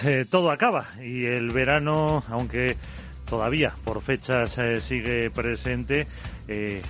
Pues eh, todo acaba. Y el verano, aunque todavía por fechas eh, sigue presente, eh,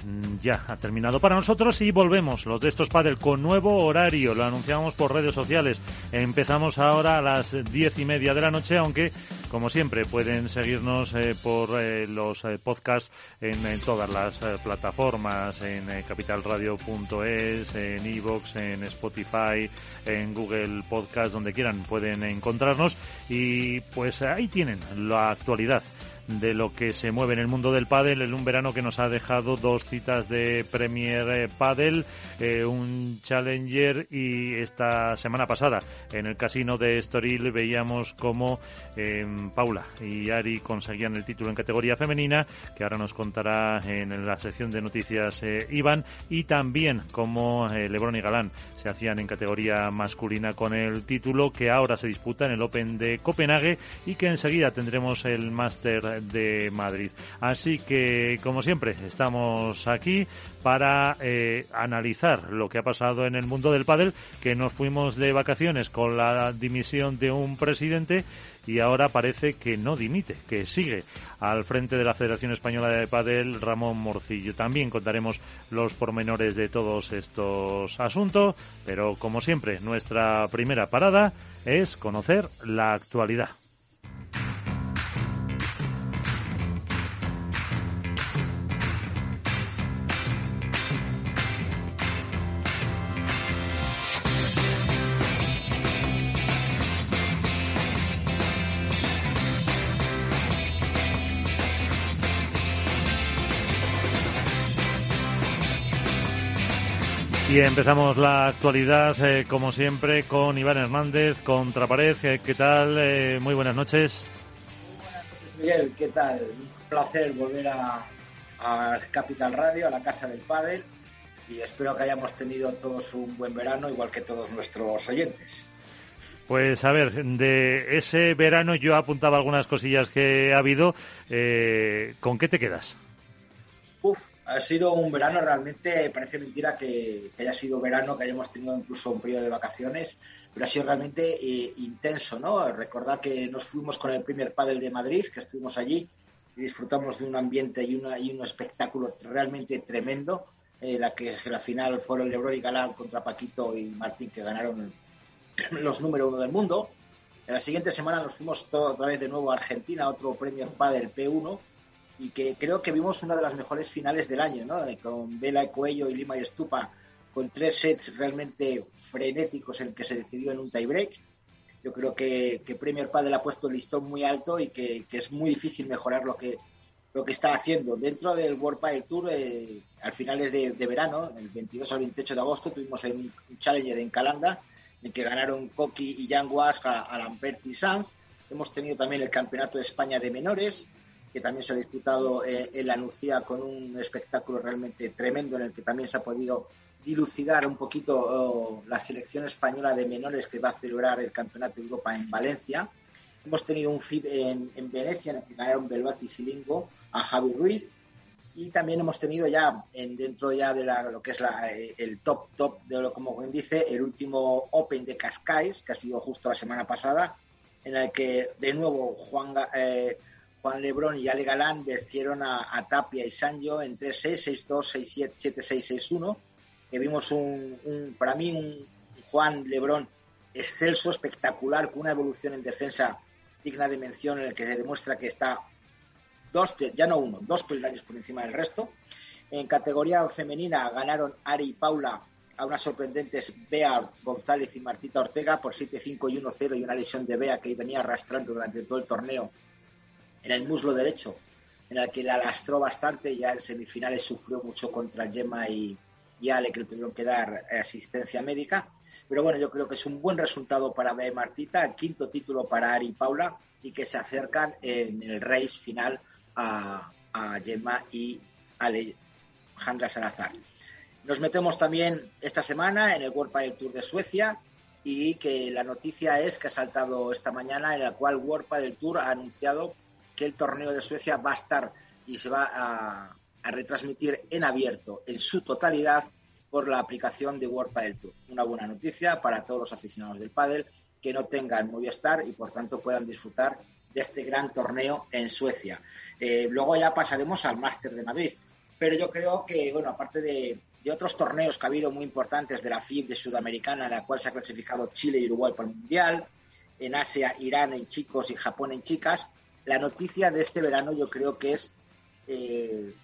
ya ha terminado para nosotros y volvemos los de estos padres con nuevo horario. Lo anunciamos por redes sociales. Empezamos ahora a las diez y media de la noche, aunque como siempre pueden seguirnos eh, por eh, los podcasts en, todas las plataformas, en capitalradio.es, en iVoox, en Spotify, en Google Podcast, donde quieran pueden encontrarnos y pues ahí tienen la actualidad de lo que se mueve en el mundo del pádel en un verano que nos ha dejado dos citas de Premier eh, Padel, eh, un Challenger y esta semana pasada. En el casino de Estoril veíamos como eh, Paula y Ari conseguían el título en categoría femenina, que ahora nos contará en la sección de noticias eh, Iván, y también como eh, Lebron y Galán se hacían en categoría masculina con el título que ahora se disputa en el Open de Copenhague y que enseguida tendremos el Máster de Madrid. Así que, como siempre, estamos aquí para eh, analizar lo que ha pasado en el mundo del pádel, que nos fuimos de vacaciones con la dimisión de un presidente y ahora parece que no dimite, que sigue al frente de la Federación Española de Padel Ramón Morcillo. También contaremos los pormenores de todos estos asuntos, pero como siempre, nuestra primera parada es conocer la actualidad. Y empezamos la actualidad, eh, como siempre, con Iván Hernández, Contrapared. ¿Qué, qué tal? Eh, muy buenas noches. Buenas noches, Miguel. ¿Qué tal? Un placer volver a, a Capital Radio, a la Casa del Padel. Y espero que hayamos tenido todos un buen verano, igual que todos nuestros oyentes. Pues a ver, de ese verano yo apuntaba algunas cosillas que ha habido. Eh, ¿Con qué te quedas? Uf, ha sido un verano realmente, parece mentira que, que, haya sido verano, que hayamos tenido incluso un periodo de vacaciones, pero ha sido realmente eh, intenso, ¿no? Recordad que nos fuimos con el primer pádel de Madrid, que estuvimos allí y disfrutamos de un ambiente y, una, y un espectáculo realmente tremendo, eh, la que la final fueron Lebron y Galán contra Paquito y Martín, que ganaron los número uno del mundo. En la siguiente semana nos fuimos todo, otra vez de nuevo a Argentina, otro Premier Padel P1, y que creo que vimos una de las mejores finales del año, ¿no? Con Vela y Cuello y Lima y Estupa, con tres sets realmente frenéticos en el que se decidió en un tiebreak. Yo creo que, que Premier Padel ha puesto el listón muy alto y que, que, es muy difícil mejorar lo que, lo que está haciendo. Dentro del World Padel Tour, eh, al finales de, de, verano, el 22 al 28 de agosto, tuvimos un, un Challenger en Calanda, en que ganaron Coqui y Jan Wask a, a Lambert y Sanz. Hemos tenido también el Campeonato de España de Menores, que también se ha disputado eh, en la Nucía con un espectáculo realmente tremendo en el que también se ha podido dilucidar un poquito oh, la selección española de menores que va a celebrar el Campeonato de Europa en Valencia. Hemos tenido un FIB en, en Venecia en el que ganaron Belvati y Silingo a Javi Ruiz y también hemos tenido ya en, dentro ya de la, lo que es la, el top top de lo como bien dice el último Open de Cascais que ha sido justo la semana pasada en el que de nuevo Juan eh, Juan Lebrón y Ale Galán vencieron a, a Tapia y Sancho en 3-6, 6-2, 6-7, 7-6, 6-1. Que vimos un, un, para mí, un Juan Lebrón excelso, espectacular, con una evolución en defensa digna de mención, en el que se demuestra que está dos, ya no uno, dos peldaños por encima del resto. En categoría femenina ganaron Ari y Paula a unas sorprendentes Bea González y Martita Ortega por 7-5 y 1-0 y una lesión de Bea que venía arrastrando durante todo el torneo en el muslo derecho, en el que la lastró bastante, ya en semifinales sufrió mucho contra Gemma y, y Ale que le tuvieron que dar asistencia médica. Pero bueno, yo creo que es un buen resultado para Bea Martita, quinto título para Ari y Paula y que se acercan en el race final a, a Gemma y Alejandra Salazar. Nos metemos también esta semana en el World Padel Tour de Suecia y que la noticia es que ha saltado esta mañana en la cual World Padel Tour ha anunciado que el torneo de Suecia va a estar y se va a, retransmitir en abierto en su totalidad por la aplicación de World Padel Tour. Una buena noticia para todos los aficionados del pádel que no tengan Movistar y por tanto puedan disfrutar de este gran torneo en Suecia. Eh, luego ya pasaremos al Máster de Madrid. Pero yo creo que, bueno, aparte de, otros torneos que ha habido muy importantes de la FIB de Sudamericana, en la cual se ha clasificado Chile y Uruguay para el Mundial, en Asia, Irán en chicos y Japón en chicas, la noticia de este verano yo creo que es eh,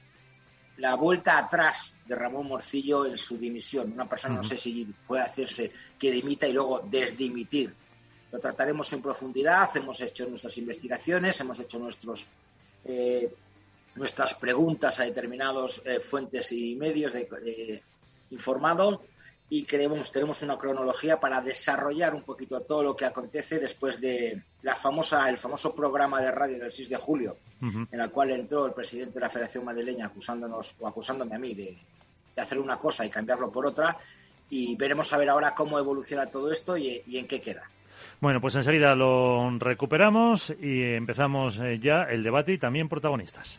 la vuelta atrás de Ramón Morcillo en su dimisión. Una persona, no sé si puede hacerse que dimita y luego desdimitir. Lo trataremos en profundidad, hemos hecho nuestras investigaciones, hemos hecho nuestros, eh, nuestras preguntas a determinados eh, fuentes y medios de, informados y queremos, tenemos una cronología para desarrollar un poquito todo lo que acontece después de la famosa, el famoso programa de radio del 6 de julio, en el cual entró el presidente de la Federación Madrileña acusándonos o acusándome a mí de, hacer una cosa y cambiarlo por otra. Y veremos a ver ahora cómo evoluciona todo esto y, en qué queda. Bueno, pues enseguida lo recuperamos y empezamos eh, ya el debate y también protagonistas.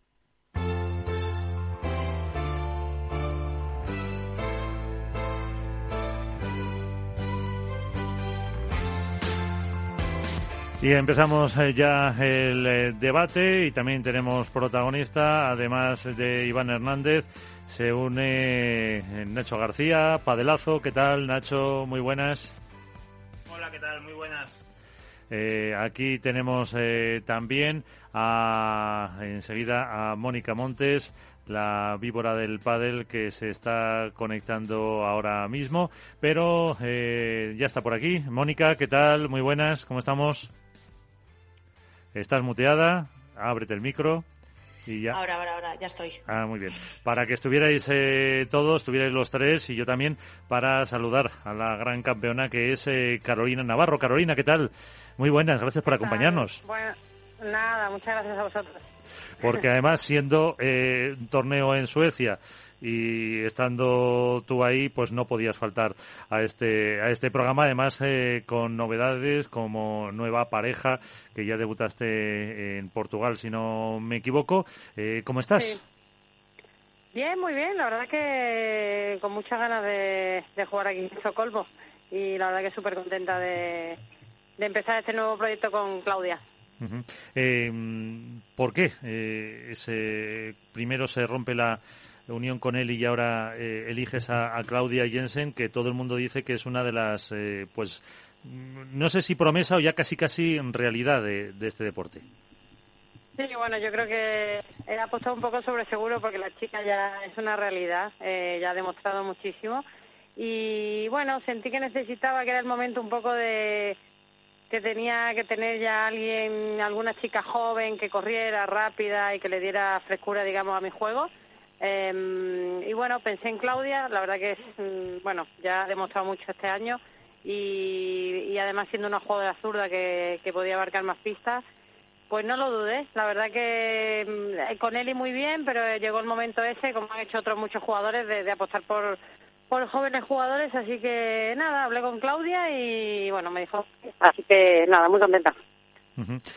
Y empezamos eh, ya el eh, debate y también tenemos protagonista, además de Iván Hernández, se une eh, Nacho García, Padelazo. ¿Qué tal, Nacho? Muy buenas. Hola, ¿qué tal? Muy buenas. aquí tenemos también a, enseguida a Mónica Montes, la víbora del pádel que se está conectando ahora mismo, pero ya está por aquí. Mónica, ¿qué tal? Muy buenas, ¿cómo estamos? Estás muteada, ábrete el micro y ya. Ahora, ahora, ahora, ya estoy. Ah, muy bien. Para que estuvierais eh, todos, estuvierais los tres y yo también, para saludar a la gran campeona que es eh, Carolina Navarro. Carolina, ¿qué tal? Muy buenas, gracias por acompañarnos. Bueno, nada, muchas gracias a vosotros. Porque además, siendo eh, un torneo en Suecia y estando tú ahí, pues no podías faltar a este a este programa. Además, eh, con novedades como nueva pareja que ya debutaste en Portugal, si no me equivoco. Eh, ¿Cómo estás? Bien, muy bien. La verdad que con muchas ganas de, jugar aquí en Socolvo y la verdad que súper contenta de, de empezar este nuevo proyecto con Claudia. Eh, ¿Por qué? ese, primero se rompe la, unión con él y ahora eh, eliges a, Claudia Jensen, que todo el mundo dice que es una de las, eh, pues, no sé si promesa o ya casi casi realidad de, este deporte. Sí, bueno, yo creo que he apostado un poco sobre seguro porque la chica ya es una realidad, eh, ya ha demostrado muchísimo. Y bueno, sentí que necesitaba, que era el momento un poco de que tenía que tener ya alguien, alguna chica joven que corriera rápida y que le diera frescura, digamos, a mi juego. Eh, y bueno, pensé en Claudia, la verdad que es, mm, bueno, ya ha demostrado mucho este año y, además siendo una jugadora zurda que, que podía abarcar más pistas, pues no lo dudé. La verdad que mm, con él y muy bien, pero llegó el momento ese, como han hecho otros muchos jugadores, de, apostar por, por jóvenes jugadores. Así que nada, hablé con Claudia y bueno, me dijo. Así que nada, muy contenta.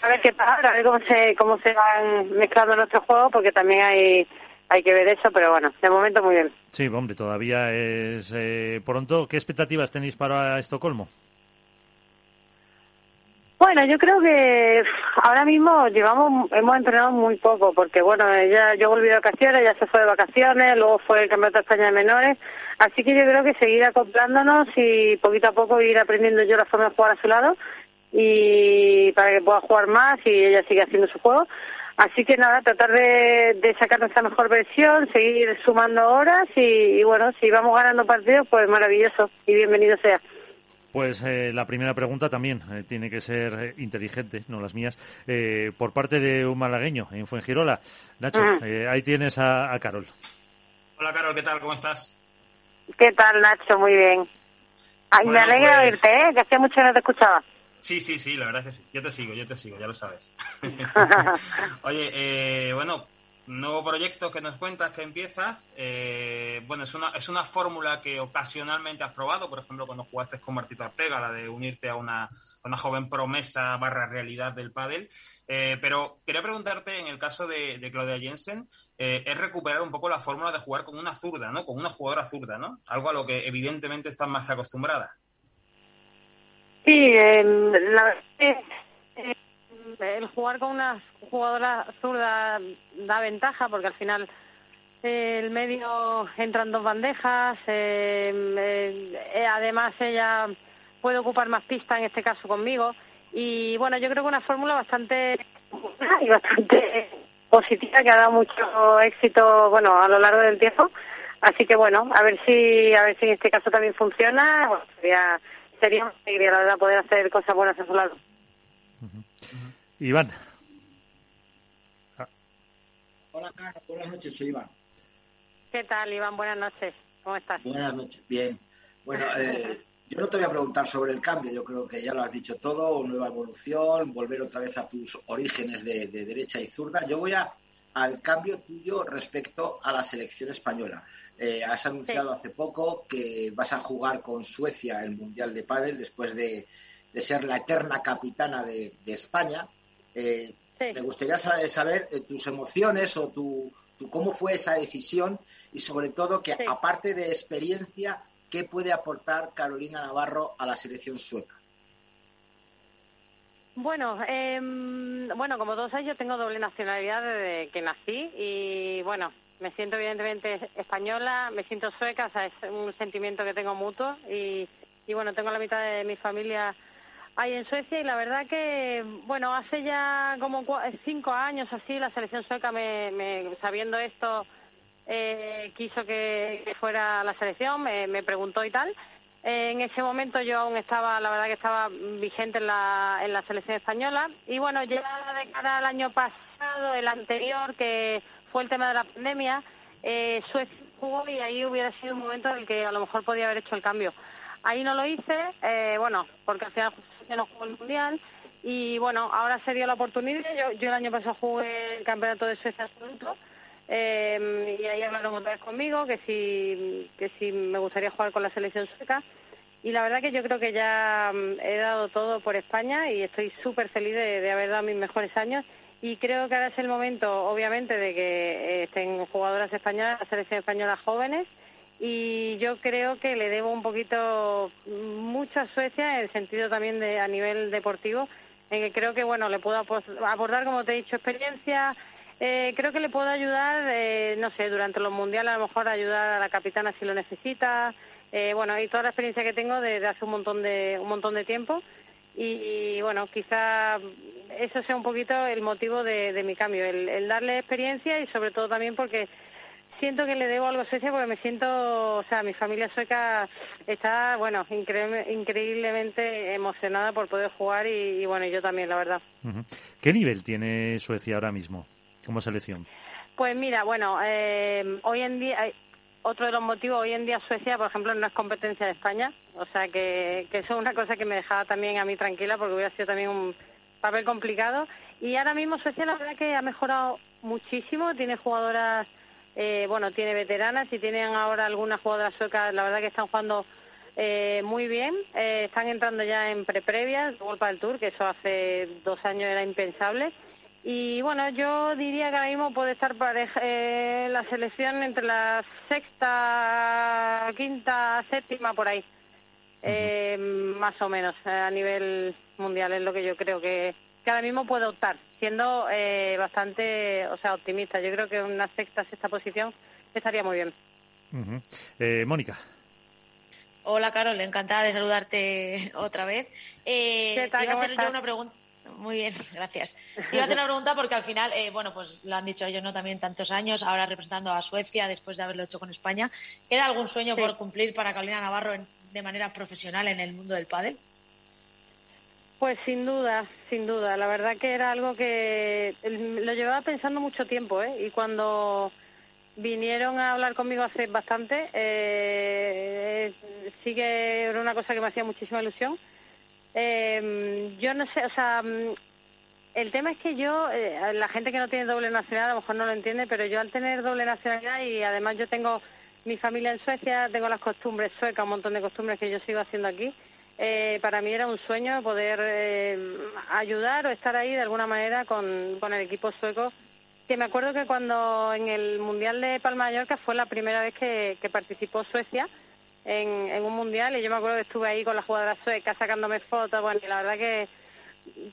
A ver qué pasa, a ver cómo se, cómo se van mezclando nuestros juegos, porque también hay hay que ver eso, pero bueno, de momento muy bien. Sí, hombre, todavía es eh, pronto. ¿Qué expectativas tenéis para Estocolmo? Bueno, yo creo que ahora mismo llevamos, hemos entrenado muy poco, porque bueno, ya yo volví de vacaciones, ya se fue de vacaciones, luego fue el Campeonato de España de Menores, así que yo creo que seguir acoplándonos y poquito a poco ir aprendiendo yo la forma de jugar a su lado y para que pueda jugar más y ella siga haciendo su juego. Así que nada, tratar de, de sacar nuestra mejor versión, seguir sumando horas y, y bueno, si vamos ganando partidos, pues maravilloso y bienvenido sea. Pues eh, la primera pregunta también eh, tiene que ser eh, inteligente, no las mías, eh, por parte de un malagueño en Fuengirola. Nacho, Ah. eh, ahí tienes a, a Carol. Hola, Carol, ¿qué tal? ¿Cómo estás? ¿Qué tal, Nacho? Muy bien. Ay, me Bueno, alegra pues- oírte, ¿eh? que hacía mucho que no te escuchaba. Sí, sí, sí, la verdad es que sí. Yo te sigo, yo te sigo, ya lo sabes. Oye, eh, bueno, nuevo proyecto que nos cuentas que empiezas. eh, bueno, es una, es una fórmula que ocasionalmente has probado, por ejemplo, cuando jugaste con Martito Ortega, la de unirte a una, a una joven promesa barra realidad del pádel. Eh, pero quería preguntarte, en el caso de, de Claudia Jensen, eh, es recuperar un poco la fórmula de jugar con una zurda, ¿no? Con una jugadora zurda, ¿no? Algo a lo que evidentemente estás más que acostumbrada. Sí, eh, la que eh, el jugar con una jugadora zurda da ventaja porque al final eh, el medio entran dos bandejas, eh, eh, además ella puede ocupar más pista en este caso conmigo. Y bueno, yo creo que una fórmula bastante y bastante positiva que ha dado mucho éxito bueno a lo largo del tiempo. Así que bueno a ver si a ver si en este caso también funciona. Bueno, sería sería una alegría la verdad poder hacer cosas buenas a su lado Iván, Hola, Carlos. Buenas noches, soy Iván. ¿qué tal Iván? buenas noches ¿cómo estás? Buenas noches. Bien. Bueno, eh, yo no te voy a preguntar sobre el cambio. Yo creo que ya lo has dicho todo. Nueva evolución, volver otra vez a tus orígenes de, de derecha y zurda. Yo voy a, al cambio tuyo respecto a la selección española. Eh, has anunciado hace poco que vas a jugar con Suecia el Mundial de Pádel después de, de ser la eterna capitana de, de España. Eh, Sí. Me gustaría saber, saber, eh, tus emociones o tu, tu cómo fue esa decisión y sobre todo que Sí. aparte de experiencia, ¿qué puede aportar Carolina Navarro a la selección sueca? Bueno, eh, bueno, como todos sabéis, yo tengo doble nacionalidad desde que nací y bueno, me siento evidentemente española, me siento sueca, o sea, es un sentimiento que tengo mutuo y, y bueno, tengo la mitad de mi familia ahí en Suecia y la verdad que, bueno, hace ya como cinco años así la selección sueca, me, me sabiendo esto, eh, quiso que, que fuera la selección, me, me preguntó y tal. En ese momento yo aún estaba, la verdad que estaba vigente en la, en la selección española y bueno, ya de cara al año pasado, el anterior, que fue el tema de la pandemia, eh, Suecia jugó y ahí hubiera sido un momento en el que a lo mejor podía haber hecho el cambio. Ahí no lo hice, eh, bueno, porque al final Suecia no jugó el Mundial y bueno, ahora se dio la oportunidad. Yo, yo el año pasado jugué el campeonato de Suecia absoluto eh, y ahí hablaron otra vez conmigo que si, que si me gustaría jugar con la selección sueca. Y la verdad que yo creo que ya mm, he dado todo por España y estoy súper feliz de, haber dado mis mejores años. Y creo que ahora es el momento, obviamente, de que eh, estén jugadoras españolas, la selección española jóvenes. Y yo creo que le debo un poquito, mm, mucho a Suecia, en el sentido también de a nivel deportivo, en que creo que, bueno, le puedo aportar, como te he dicho, experiencia, eh, creo que le puedo ayudar, eh, no sé, durante los mundiales a lo mejor ayudar a la capitana si lo necesita. Eh, bueno, y toda la experiencia que tengo desde hace un montón de un montón de tiempo. Y, bueno, quizá eso sea un poquito el motivo de, mi cambio, el, el darle experiencia y sobre todo también porque siento que le debo algo a Suecia porque me siento, o sea, mi familia sueca está, bueno, increíble- increíblemente emocionada por poder jugar y, y bueno, yo también, la verdad. ¿qué nivel tiene Suecia ahora mismo como selección? Pues mira, bueno, eh, hoy en día, otro de los motivos, hoy en día Suecia, por ejemplo, no es competencia de España, o sea que, eso es una cosa que me dejaba también a mí tranquila porque hubiera sido también un papel complicado. Y ahora mismo Suecia la verdad que ha mejorado muchísimo, tiene jugadoras, eh, bueno, tiene veteranas y tienen ahora algunas jugadoras suecas, la verdad que están jugando eh, muy bien, eh, están entrando ya en pre-previas, World del Tour, que eso hace dos años era impensable Y bueno, yo diría que ahora mismo puede estar pareja, eh, la selección entre la sexta, quinta, séptima, por ahí. Eh, más o menos, a nivel mundial es lo que yo creo que, que ahora mismo puede optar, siendo eh, bastante, o sea, optimista. Yo creo que una sexta, sexta posición estaría muy bien. eh, Mónica. Hola, Carol, encantada de saludarte otra vez. Eh, ¿Qué tal, te iba a cómo hacer yo una pregunta. Muy bien, gracias. Te iba a hacer una pregunta porque al final, eh, bueno, pues lo han dicho ellos, ¿no? También tantos años, ahora representando a Suecia después de haberlo hecho con España. ¿Queda algún sueño Sí. por cumplir para Carolina Navarro en- de manera profesional en el mundo del pádel? Pues sin duda, sin duda. La verdad que era algo que lo llevaba pensando mucho tiempo, ¿eh? Y cuando vinieron a hablar conmigo hace bastante, eh, sí que era una cosa que me hacía muchísima ilusión. Eh, yo no sé, o sea, mm, el tema es que yo, eh, la gente que no tiene doble nacionalidad a lo mejor no lo entiende, pero yo al tener doble nacionalidad y además yo tengo mi familia en Suecia, tengo las costumbres suecas, un montón de costumbres que yo sigo haciendo aquí. Eh, para mí era un sueño poder eh, ayudar o estar ahí de alguna manera con, con el equipo sueco. Que me acuerdo que cuando en el Mundial de Palma Mallorca fue la primera vez que participó Suecia en, en un Mundial y yo me acuerdo que estuve ahí con la jugadora sueca sacándome fotos, bueno, y la verdad que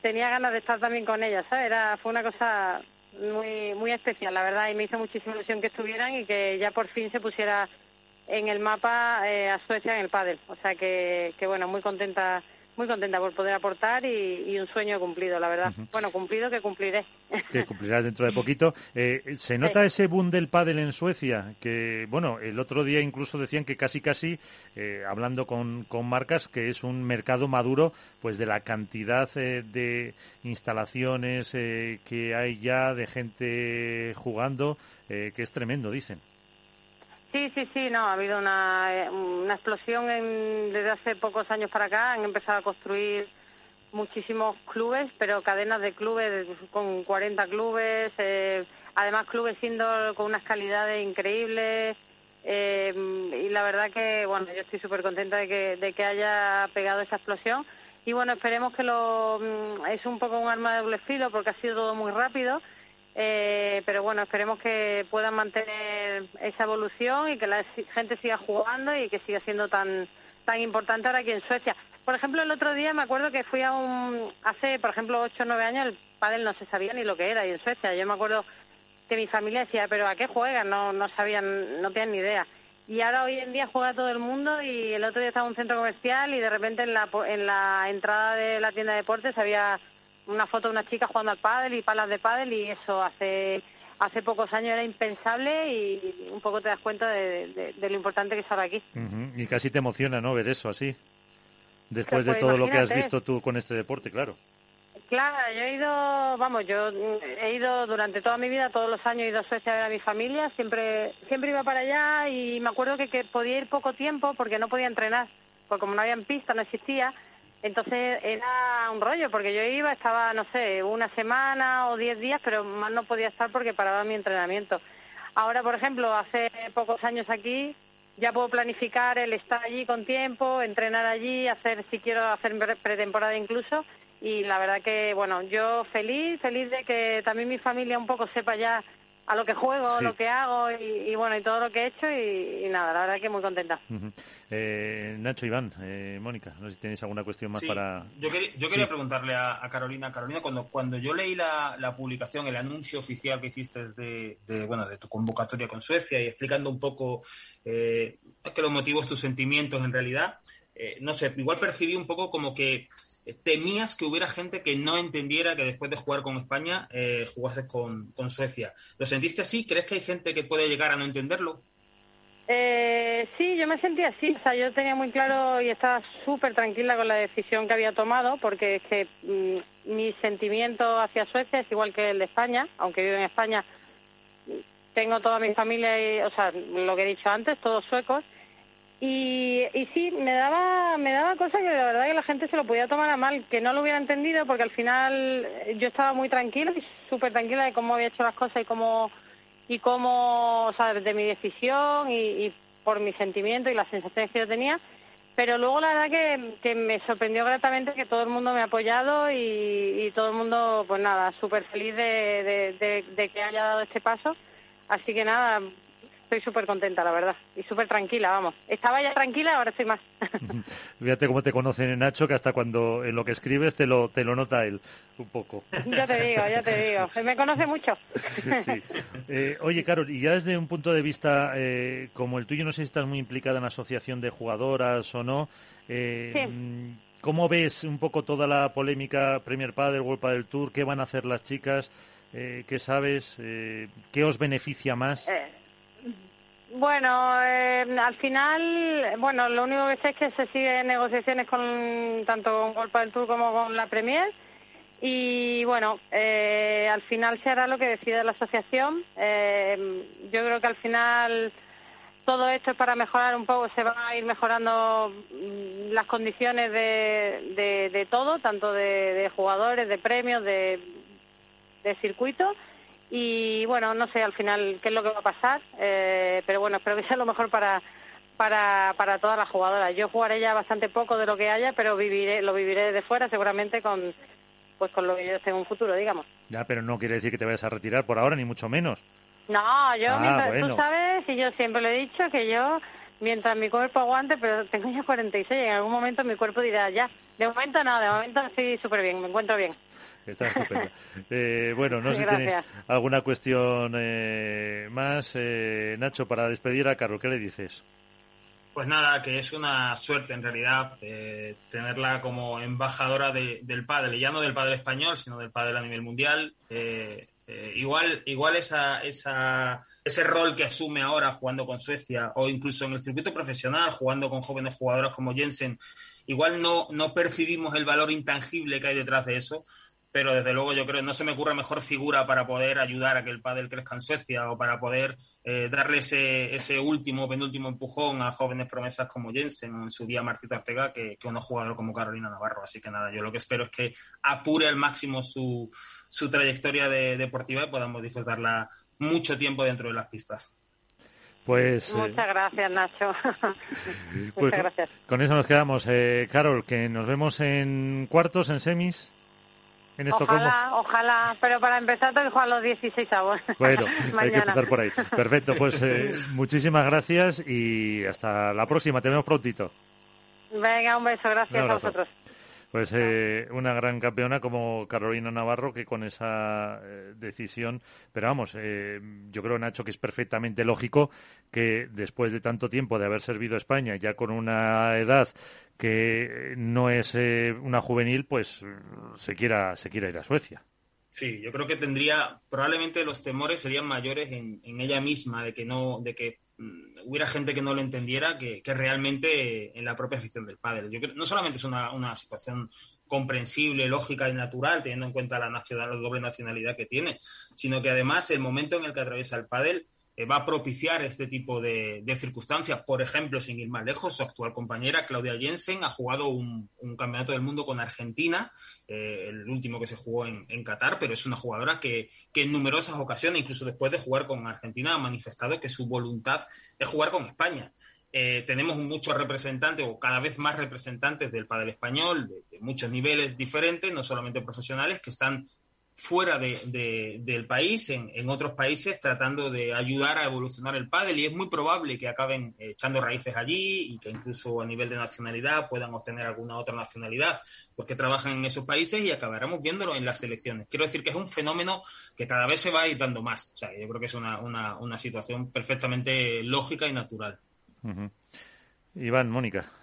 tenía ganas de estar también con ella, ¿sabes? Era, fue una cosa muy muy especial, la verdad, y me hizo muchísima ilusión que estuvieran y que ya por fin se pusiera en el mapa eh, a Suecia en el pádel. O sea que, que bueno, muy contenta muy contenta por poder aportar y, y un sueño cumplido, la verdad. Bueno, cumplido que cumpliré. que cumplirás dentro de poquito. Eh, ¿Se nota ese boom del pádel en Suecia? Que, bueno, el otro día incluso decían que casi, casi, eh, hablando con, con marcas, que es un mercado maduro, pues de la cantidad eh, de instalaciones eh, que hay ya, de gente jugando, eh, que es tremendo, dicen. Sí, sí, sí, no, ha habido una, eh, una explosión en- desde hace pocos años para acá. Han empezado a construir muchísimos clubes, pero cadenas de clubes con 40 clubes, eh, además clubes indoor con unas calidades increíbles. eh, y la verdad que, bueno, yo estoy súper contenta de que, de que haya pegado esa explosión. Y bueno, esperemos que lo. mm, Es un poco un arma de doble filo porque ha sido todo muy rápido. Eh, pero bueno, esperemos que puedan mantener esa evolución y que la gente siga jugando y que siga siendo tan tan importante ahora aquí en Suecia. Por ejemplo, el otro día me acuerdo que fui a un... Hace, por ejemplo, ocho o nueve años el pádel no se sabía ni lo que era y en Suecia. Yo me acuerdo que mi familia decía, pero ¿a qué juegan? No, no sabían, no tenían ni idea. Y ahora hoy en día juega todo el mundo y el otro día estaba en un centro comercial y de repente en la, en la entrada de la tienda de deportes había una foto de una chica jugando al pádel y palas de pádel y eso hace hace pocos años era impensable y un poco te das cuenta de, de- de lo importante que es ahora aquí. Y casi te emociona, ¿no? Ver eso así. Después de Pues todo lo que has visto tú con este deporte, claro. Claro, yo he ido, vamos, yo he ido durante toda mi vida, todos los años he ido a Suecia a ver a mi familia, siempre siempre iba para allá y me acuerdo que, que podía ir poco tiempo porque no podía entrenar, porque como no había pista, no existía, entonces era un rollo, porque yo iba, estaba, no sé, una semana o diez días, pero más no podía estar porque paraba mi entrenamiento. Ahora, por ejemplo, hace pocos años aquí, ya puedo planificar el estar allí con tiempo, entrenar allí, hacer, si quiero, hacer pre- pretemporada incluso. Y la verdad que, bueno, yo feliz, feliz de que también mi familia un poco sepa ya a lo que juego, Sí. lo que hago y, y bueno, y todo lo que he hecho y, y nada, la verdad que muy contenta. Eh, Nacho, Iván, eh, Mónica, no sé si tenéis alguna cuestión más Sí, para... Yo quería, yo quería Sí. preguntarle a, a Carolina, Carolina, cuando, cuando yo leí la, la publicación, el anuncio oficial que hiciste de, de, bueno, de tu convocatoria con Suecia y explicando un poco eh, que los motivos, tus sentimientos en realidad, eh, no sé, igual percibí un poco como que temías que hubiera gente que no entendiera que después de jugar con España eh, jugases con, con Suecia. ¿Lo sentiste así? ¿Crees que hay gente que puede llegar a no entenderlo? Eh, sí, yo me sentía así. O sea, yo tenía muy claro y estaba súper tranquila con la decisión que había tomado, porque es que mm, mi sentimiento hacia Suecia es igual que el de España, aunque vivo en España. Tengo toda mi familia, y, o sea, lo que he dicho antes, todos suecos. Y, y sí, me daba, me daba cosa que la verdad que la gente se lo podía tomar a mal, que no lo hubiera entendido, porque al final eh, yo estaba muy tranquila y súper tranquila de cómo había hecho las cosas y cómo y cómo, o sea, de mi decisión y, y por mi sentimiento y las sensaciones que yo tenía. pero luego la verdad que, me sorprendió gratamente que todo el mundo me ha apoyado y, todo el mundo, pues nada, súper feliz de, de que haya dado este paso. Así que nada, estoy súper contenta, la verdad, y súper tranquila, vamos. Estaba ya tranquila, ahora estoy más. Fíjate cómo te conocen Nacho, que hasta cuando en lo que escribes te lo, te lo nota él un poco. ya te digo, ya te digo. Me conoce mucho. Eh, oye, Carol, y ya desde un punto de vista eh, como el tuyo, no sé si estás muy implicada en la asociación de jugadoras o no. Eh, ¿Cómo ves un poco toda la polémica Premier Padel, World Padel Tour? ¿Qué van a hacer las chicas? Eh, ¿Qué sabes? ¿Qué os beneficia más? Bueno, eh, al final, bueno, lo único que sé es que se siguen negociaciones con tanto con Golpa del Tour como con la Premier y bueno, eh, al final se hará lo que decide la asociación. Eh, yo creo que al final todo esto es para mejorar un poco, se van a ir mejorando mm, las condiciones de, de, todo, tanto de, de, jugadores, de premios, de, de circuito y bueno, no sé al final qué es lo que va a pasar, eh, pero bueno, espero que sea lo mejor para, para, para todas las jugadoras. Yo jugaré ya bastante poco de lo que haya, pero viviré, lo viviré desde fuera seguramente con, pues con lo que yo esté en un futuro, digamos. Ya, pero no quiere decir que te vayas a retirar por ahora, ni mucho menos. No, yo, ah, tú sabes, y yo siempre le he dicho que yo, mientras mi cuerpo aguante, pero tengo ya 46 y en algún momento mi cuerpo dirá, ya, de momento no, de momento estoy súper bien, me encuentro bien. Está estupendo. Eh, bueno, no sé si tenéis alguna cuestión eh, más. Eh, Nacho, para despedir a Carlos, ¿qué le dices? Pues nada, que es una suerte en realidad tenerla como embajadora del padre, ya no del padre español, sino del padre a nivel mundial. igual igual esa, esa, ese rol que asume ahora jugando con Suecia o incluso en el circuito profesional, jugando con jóvenes jugadoras como Jensen, igual no, no percibimos el valor intangible que hay detrás de eso, pero desde luego yo creo que no se me ocurre mejor figura para poder ayudar a que el pádel crezca en Suecia o para poder eh, darle ese, ese último, penúltimo empujón a jóvenes promesas como Jensen o en su día Martita Ortega que, que unos jugador como Carolina Navarro. Así que nada, yo lo que espero es que apure al máximo su, su trayectoria de, deportiva y podamos disfrutarla mucho tiempo dentro de las pistas. Pues, eh, Muchas gracias, Nacho. Muchas pues, gracias. Con eso nos quedamos. Eh, Carol, que nos vemos en cuartos, en semis ojalá, ojalá, pero para empezar tengo que jugar los 16 avos. Bueno, hay que empezar por ahí. Perfecto, pues eh, muchísimas gracias y hasta la próxima, te vemos prontito. Venga, un beso, gracias a vosotros. Pues eh, una gran campeona como Carolina Navarro que con esa eh, decisión, pero vamos, eh, yo creo Nacho que es perfectamente lógico que después de tanto tiempo de haber servido a España, ya con una edad que no es una juvenil, pues se quiera se quiera ir a Suecia. Sí, yo creo que tendría, probablemente los temores serían mayores en, ella misma, de que no, de que mm, hubiera gente que no lo entendiera, que, realmente en la propia afición del padre. Yo no solamente es una, una, situación comprensible, lógica y natural, teniendo en cuenta la, nacional, la doble nacionalidad que tiene, sino que además el momento en el que atraviesa el pádel eh, va a propiciar este tipo de, circunstancias. Por ejemplo, sin ir más lejos, su actual compañera Claudia Jensen ha jugado un, campeonato del mundo con Argentina, eh, el último que se jugó en, Qatar, pero es una jugadora que, en numerosas ocasiones, incluso después de jugar con Argentina, ha manifestado que su voluntad es jugar con España. Eh, tenemos muchos representantes o cada vez más representantes del padre español de, muchos niveles diferentes, no solamente profesionales, que están fuera de, del país, en, otros países, tratando de ayudar a evolucionar el pádel y es muy probable que acaben echando raíces allí y que incluso a nivel de nacionalidad puedan obtener alguna otra nacionalidad, porque trabajan en esos países y acabaremos viéndolo en las selecciones. Quiero decir que es un fenómeno que cada vez se va a ir dando más. O sea, yo creo que es una, una, una situación perfectamente lógica y natural. Iván, Mónica.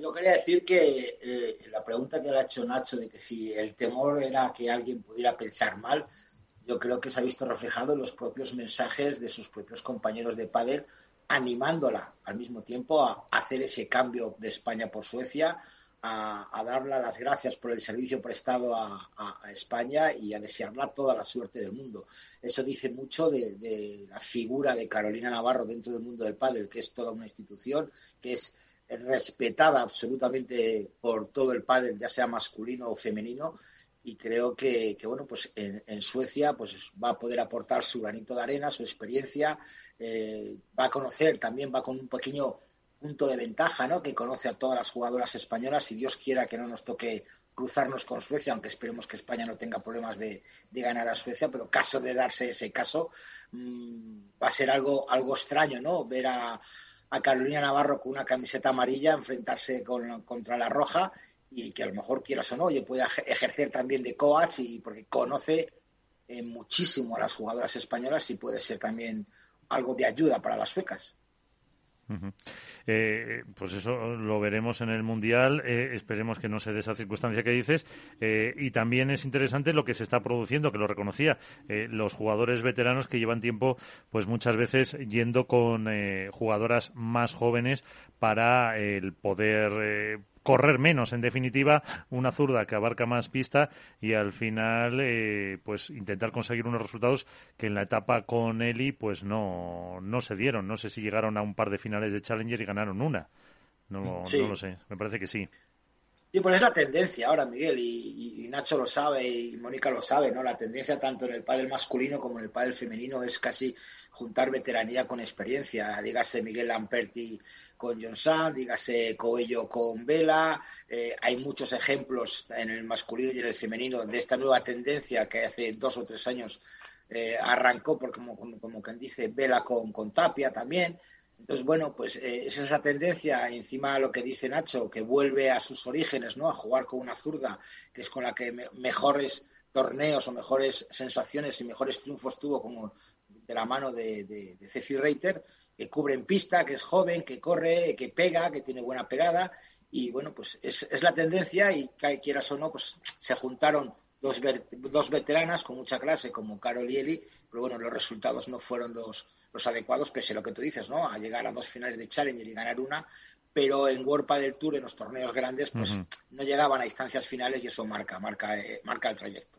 Yo quería decir que eh, la pregunta que le ha hecho Nacho de que si el temor era que alguien pudiera pensar mal, yo creo que se ha visto reflejado en los propios mensajes de sus propios compañeros de padre animándola al mismo tiempo a hacer ese cambio de España por Suecia, a, darle las gracias por el servicio prestado a, España y a desearla toda la suerte del mundo. Eso dice mucho de, de, la figura de Carolina Navarro dentro del mundo del pádel, que es toda una institución, que es respetada absolutamente por todo el padre, ya sea masculino o femenino, y creo que, bueno, pues en, Suecia pues va a poder aportar su granito de arena, su experiencia, eh, va a conocer, también va con un pequeño punto de ventaja, ¿no? Que conoce a todas las jugadoras españolas y Dios quiera que no nos toque cruzarnos con Suecia, aunque esperemos que España no tenga problemas de, ganar a Suecia, pero caso de darse ese caso, mm, va a ser algo, algo extraño, ¿no? Ver a, Carolina Navarro con una camiseta amarilla enfrentarse con, contra la roja y que a lo mejor quieras o no, oye, pueda ejercer también de coach y porque conoce eh, muchísimo a las jugadoras españolas y puede ser también algo de ayuda para las suecas. Eh, pues eso lo veremos en el Mundial. Eh, esperemos que no se esa circunstancia que dices. Eh, y también es interesante lo que se está produciendo, que lo reconocía, los jugadores veteranos que llevan tiempo, pues muchas veces yendo con jugadoras más jóvenes para el poder correr menos, en definitiva, una zurda que abarca más pista y al final, eh, pues intentar conseguir unos resultados que en la etapa con Eli, pues no, no se dieron. No sé si llegaron a un par de finales de Challenger y ganaron una. No, no lo sé, me parece que sí. Y pues es la tendencia ahora, Miguel, y, Nacho lo sabe y Mónica lo sabe, ¿no? La tendencia tanto en el pádel masculino como en el pádel femenino es casi juntar veteranía con experiencia. Dígase Miguel Lamperti con John Sand, dígase Coello con Vela. Eh, hay muchos ejemplos en el masculino y en el femenino de esta nueva tendencia que hace dos o tres años eh, arrancó, porque como, como, como quien dice, Vela con, con Tapia también. Entonces, bueno, pues eh, es esa tendencia, encima lo que dice Nacho, que vuelve a sus orígenes, ¿no? A jugar con una zurda, que es con la que mejores torneos o mejores sensaciones y mejores triunfos tuvo, como de la mano de, de, Ceci Reiter, que cubre en pista, que es joven, que corre, que pega, que tiene buena pegada. Y bueno, pues es, es la tendencia y quieras o no, pues se juntaron dos, dos veteranas con mucha clase como Carol y Eli, pero bueno, los resultados no fueron los los adecuados, pese a lo que tú dices, ¿no? A llegar a dos finales de Challenger y ganar una, pero en World del Tour, en los torneos grandes, pues no llegaban a instancias finales y eso marca, marca, eh, marca el trayecto.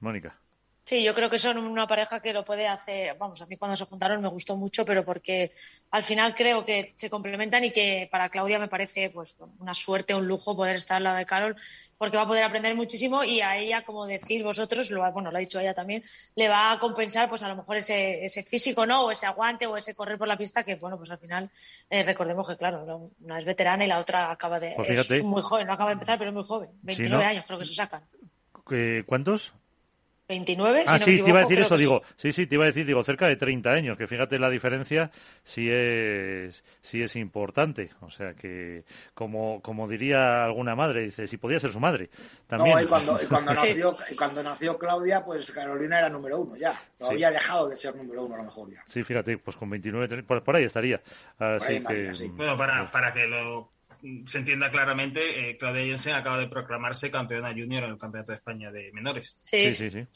Mónica. Sí, yo creo que son una pareja que lo puede hacer. Vamos, a mí cuando se juntaron me gustó mucho, pero porque al final creo que se complementan y que para Claudia me parece pues una suerte, un lujo poder estar al lado de Carol, porque va a poder aprender muchísimo y a ella, como decís vosotros, lo, bueno, lo ha dicho ella también, le va a compensar pues a lo mejor ese, ese físico, ¿no? O ese aguante o ese correr por la pista que, bueno, pues al final eh, recordemos que, claro, una es veterana y la otra acaba de. Pues es muy joven, no acaba de empezar, pero es muy joven. 29 años creo que se sacan. ¿Cuántos? 29. Ah, sí, te iba a decir eso, digo, sí, sí, te iba a decir, digo, cerca de 30 años, que fíjate la diferencia, sí es, sí es importante. O sea que, como, como diría alguna madre, dice, si podía ser su madre, también. No, y cuando, cuando, nació, cuando nació Claudia, pues Carolina era número uno ya. Todavía había dejado de ser número uno a lo mejor ya. Sí, fíjate, pues con 29, por, por ahí estaría. Así que, Bueno, para, para que lo se entienda claramente, eh, Claudia Jensen acaba de proclamarse campeona junior en el Campeonato de España de menores. Sí, sí, sí.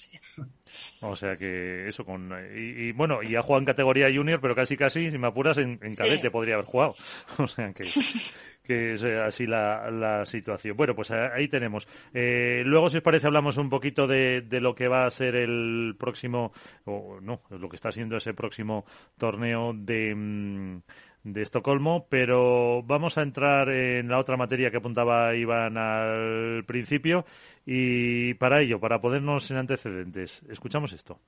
O sea que eso con y, bueno y ha jugado en categoría junior, pero casi casi si me apuras en, cadete podría haber jugado. O sea que que es así la, la situación. Bueno, pues ahí tenemos. Eh, luego, si os parece, hablamos un poquito de, de, lo que va a ser el próximo, o no, lo que está siendo ese próximo torneo de, mm, de Estocolmo, pero vamos a entrar en la otra materia que apuntaba Iván al principio y para ello, para ponernos en antecedentes, escuchamos esto.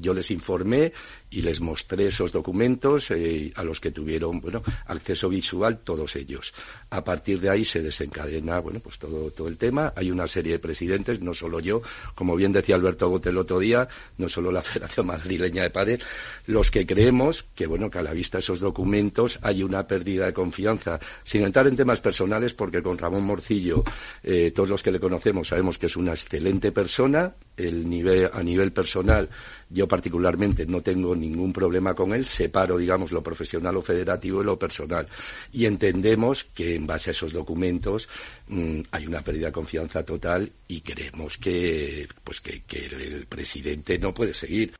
Yo les informé y les mostré esos documentos eh, a los que tuvieron bueno acceso visual todos ellos. A partir de ahí se desencadena bueno pues todo todo el tema. Hay una serie de presidentes, no solo yo, como bien decía Alberto Bote el otro día, no solo la Federación Madrileña de Padres, los que creemos que bueno que a la vista de esos documentos hay una pérdida de confianza, sin entrar en temas personales, porque con Ramón Morcillo eh, todos los que le conocemos sabemos que es una excelente persona, el nivel a nivel personal yo particularmente no tengo ningún problema con él, separo, digamos, lo profesional o federativo de lo personal. Y entendemos que en base a esos documentos mm, hay una pérdida de confianza total y creemos que, pues que, que el presidente no puede seguir.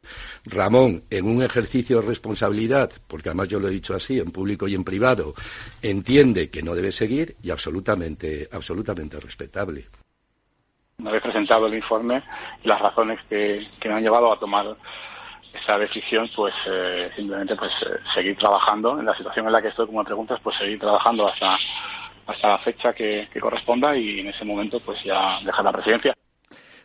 Ramón, en un ejercicio de responsabilidad, porque además yo lo he dicho así, en público y en privado, entiende que no debe seguir y absolutamente, absolutamente respetable una vez presentado el informe y las razones que, me han llevado a tomar esa decisión, pues eh, simplemente pues eh, seguir trabajando en la situación en la que estoy, como me preguntas, pues seguir trabajando hasta hasta la fecha que, corresponda y en ese momento pues ya dejar la presidencia.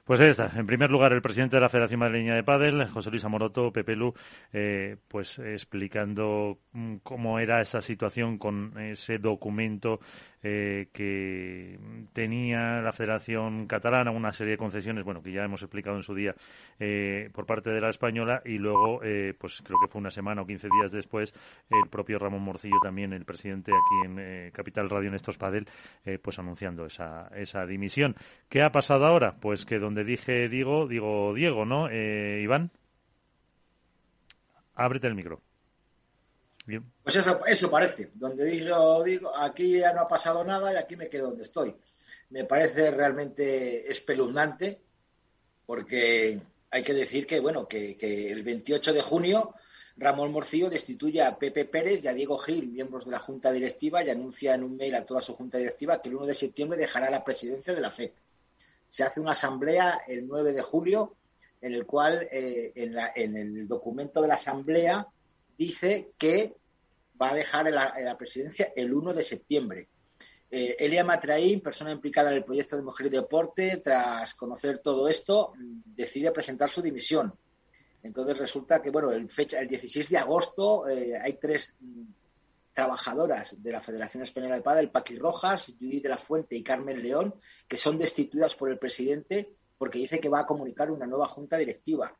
Pues ahí está. En primer lugar, el presidente de la Federación Madrileña de Padel, José Luis Amoroto, Pepe Lu, eh, pues explicando mm, cómo era esa situación con ese documento eh, que tenía la Federación Catalana, una serie de concesiones, bueno, que ya hemos explicado en su día eh, por parte de la española, y luego, pues creo que fue una semana o quince días después, el propio Ramón Morcillo, también el presidente aquí en Capital Radio en estos Padel, pues anunciando esa, esa dimisión. ¿Qué ha pasado ahora? Pues que donde dije digo, digo Diego, ¿no? Eh, Iván, ábrete el micro. Bien. Pues eso, eso parece. Donde digo, digo, aquí ya no ha pasado nada y aquí me quedo donde estoy. Me parece realmente espeluznante porque hay que decir que, bueno, que, el 28 de junio Ramón Morcillo destituye a Pepe Pérez y a Diego Gil, miembros de la Junta Directiva, y anuncia en un mail a toda su Junta Directiva que el 1 de septiembre dejará la presidencia de la FEC se hace una asamblea el 9 de julio en el cual eh, en, el documento de la asamblea dice que va a dejar la, presidencia el 1 de septiembre. Eh, Elia Matraín, persona implicada en el proyecto de Mujer y Deporte, tras conocer todo esto, decide presentar su dimisión. Entonces resulta que, bueno, el, fecha, el 16 de agosto eh, hay tres trabajadoras de la Federación Española de Padel, Paqui Rojas, Judith de la Fuente y Carmen León, que son destituidas por el presidente porque dice que va a comunicar una nueva junta directiva.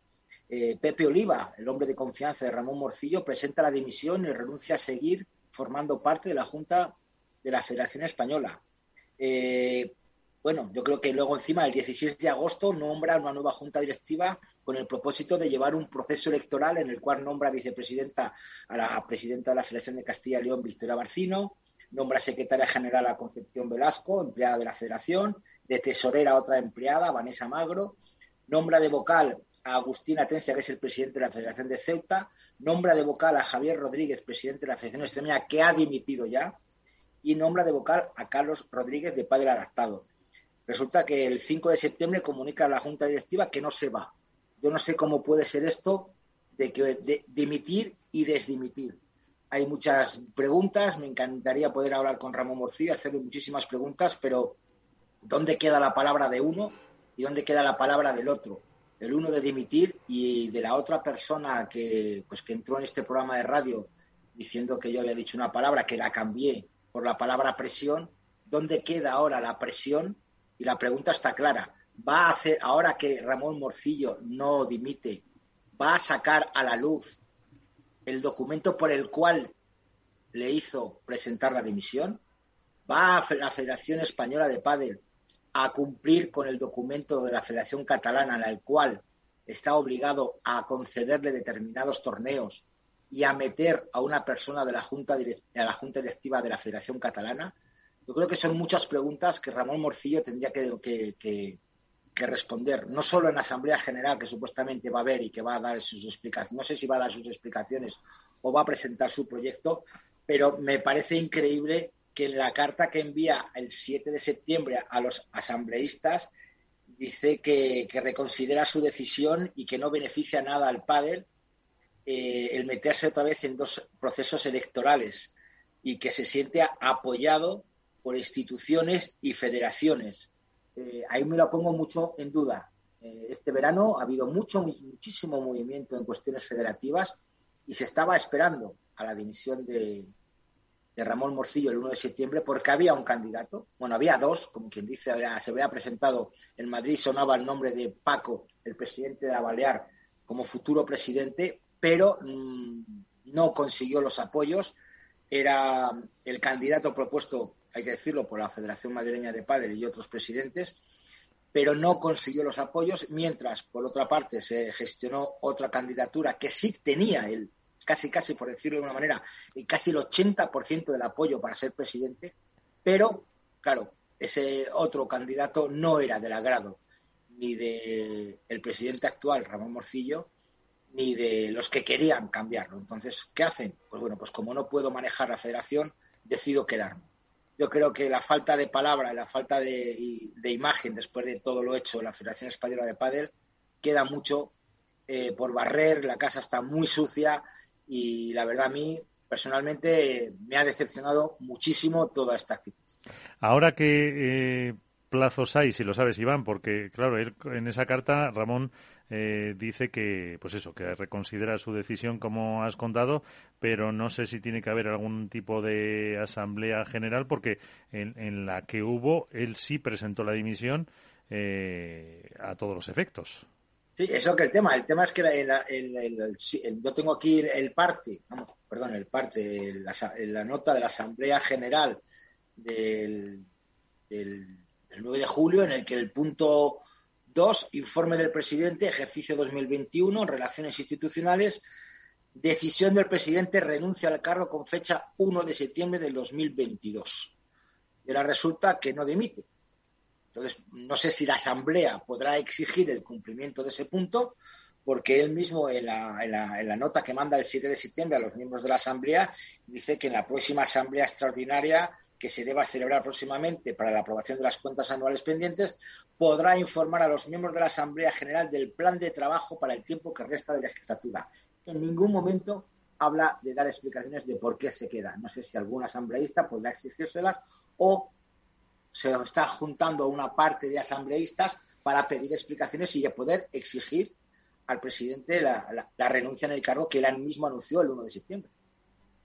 Eh, Pepe Oliva, el hombre de confianza de Ramón Morcillo, presenta la dimisión y renuncia a seguir formando parte de la Junta de la Federación Española. Eh, bueno, yo creo que luego encima, el 16 de agosto, nombra una nueva junta directiva con el propósito de llevar un proceso electoral en el cual nombra vicepresidenta a la presidenta de la Federación de Castilla y León, Victoria Barcino, nombra secretaria general a Concepción Velasco, empleada de la Federación, de tesorera a otra empleada, Vanessa Magro, nombra de vocal a Agustín Atencia, que es el presidente de la Federación de Ceuta, nombra de vocal a Javier Rodríguez, presidente de la Federación Extremeña, que ha dimitido ya, y nombra de vocal a Carlos Rodríguez de Padre Adaptado. Resulta que el 5 de septiembre comunica a la Junta Directiva que no se va. Yo no sé cómo puede ser esto de, que, dimitir y desdimitir. Hay muchas preguntas, me encantaría poder hablar con Ramón Morcilla, hacerle muchísimas preguntas, pero ¿dónde queda la palabra de uno y dónde queda la palabra del otro? El uno de dimitir y de la otra persona que, pues, que entró en este programa de radio diciendo que yo había dicho una palabra que la cambié por la palabra presión, ¿dónde queda ahora la presión y la pregunta está clara. ¿Va a hacer, ahora que Ramón Morcillo no dimite, va a sacar a la luz el documento por el cual le hizo presentar la dimisión? ¿Va a la Federación Española de Padel a cumplir con el documento de la Federación Catalana en el cual está obligado a concederle determinados torneos y a meter a una persona de la Junta, a la junta Directiva de la Federación Catalana? Yo creo que son muchas preguntas que Ramón Morcillo tendría que, responder, no solo en la Asamblea General que supuestamente va a haber y que va a dar sus explicaciones, no sé si va a dar sus explicaciones o va a presentar su proyecto, pero me parece increíble que en la carta que envía el 7 de septiembre a los asambleístas dice que, reconsidera su decisión y que no beneficia nada al pádel eh, el meterse otra vez en dos procesos electorales y que se siente apoyado por instituciones y federaciones. Eh, ahí me lo pongo mucho en duda. Eh, este verano ha habido mucho, muchísimo movimiento en cuestiones federativas y se estaba esperando a la dimisión de, Ramón Morcillo el 1 de septiembre porque había un candidato, bueno, había dos, como quien dice, se había presentado en Madrid, sonaba el nombre de Paco, el presidente de la Balear, como futuro presidente, pero mm, no consiguió los apoyos. Era el candidato propuesto hay que decirlo, por la Federación Madrileña de Padres y otros presidentes, pero no consiguió los apoyos, mientras, por otra parte, se gestionó otra candidatura que sí tenía el casi, casi, por decirlo de una manera, casi el 80% del apoyo para ser presidente, pero, claro, ese otro candidato no era del agrado ni del el presidente actual, Ramón Morcillo, ni de los que querían cambiarlo. Entonces, ¿qué hacen? Pues bueno, pues como no puedo manejar la federación, decido quedarme yo creo que la falta de palabra la falta de, imagen después de todo lo hecho en la Federación Española de Padel queda mucho eh, por barrer, la casa está muy sucia y la verdad a mí personalmente me ha decepcionado muchísimo toda esta actitud. Ahora que eh, plazos hay, si lo sabes, Iván? Porque, claro, en esa carta, Ramón eh, dice que, pues eso, que reconsidera su decisión, como has contado, pero no sé si tiene que haber algún tipo de asamblea general, porque en, la que hubo, él sí presentó la dimisión eh, a todos los efectos. Sí, eso que el tema. El tema es que el, yo tengo aquí el parte, perdón, el parte, la, nota de la Asamblea General del, del, 9 de julio, en el que el punto 2, informe del presidente, ejercicio 2021, relaciones institucionales, decisión del presidente, renuncia al cargo con fecha 1 de septiembre del 2022. Y ahora resulta que no dimite. Entonces, no sé si la Asamblea podrá exigir el cumplimiento de ese punto, porque él mismo en la, nota que manda el 7 de septiembre a los miembros de la Asamblea dice que en la próxima Asamblea Extraordinaria que se deba celebrar próximamente para la aprobación de las cuentas anuales pendientes, podrá informar a los miembros de la Asamblea General del plan de trabajo para el tiempo que resta de la legislatura. En ningún momento habla de dar explicaciones de por qué se queda. No sé si algún asambleísta podrá exigírselas o se está juntando una parte de asambleístas para pedir explicaciones y poder exigir al presidente la, renuncia en el cargo que él mismo anunció el 1 de septiembre.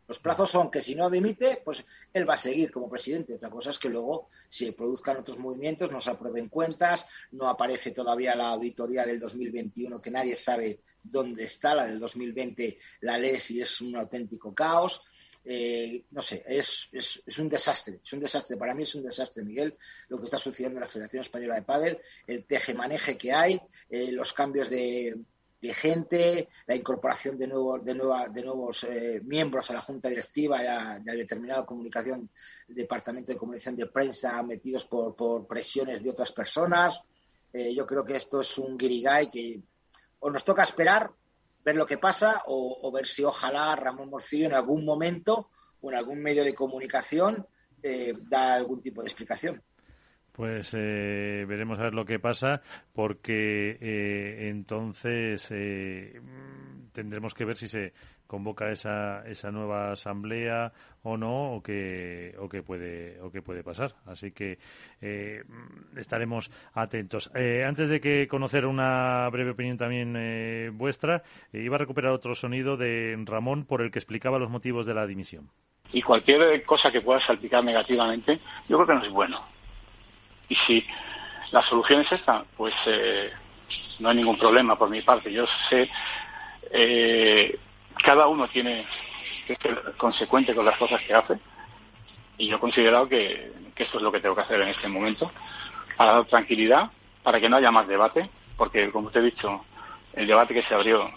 Los plazos son que si no dimite, pues él va a seguir como presidente. Otra cosa es que luego se produzcan otros movimientos, no se aprueben cuentas, no aparece todavía la auditoría del 2021 que nadie sabe dónde está, la del 2020 la ley si es un auténtico caos. Eh, no sé, es, es, un desastre, es un desastre, para mí es un desastre, Miguel, lo que está sucediendo en la Federación Española de Pádel, el teje-maneje que hay, eh, los cambios de, gente, la incorporación de, nuevo, de, nueva, de nuevos eh, miembros a la Junta Directiva y a, determinada comunicación, departamento de comunicación de prensa metidos por, por presiones de otras personas. yo creo que esto es un guirigay que o nos toca esperar ver lo que pasa o, ver si ojalá Ramón Morcillo en algún momento o en algún medio de comunicación eh, da algún tipo de explicación. Pues eh, veremos a ver lo que pasa, porque eh, entonces eh, tendremos que ver si se convoca esa, esa nueva asamblea o no, o qué, o qué puede, o qué puede pasar. Así que estaremos atentos. antes de que conocer una breve opinión también vuestra, iba a recuperar otro sonido de Ramón por el que explicaba los motivos de la dimisión. Y cualquier cosa que pueda salpicar negativamente, yo creo que no es bueno y si la solución es esta, pues eh, no hay ningún problema por mi parte. Yo sé, eh, cada uno tiene que ser consecuente con las cosas que hace y yo he considerado que, esto es lo que tengo que hacer en este momento para dar tranquilidad, para que no haya más debate, porque como te he dicho, el debate que se abrió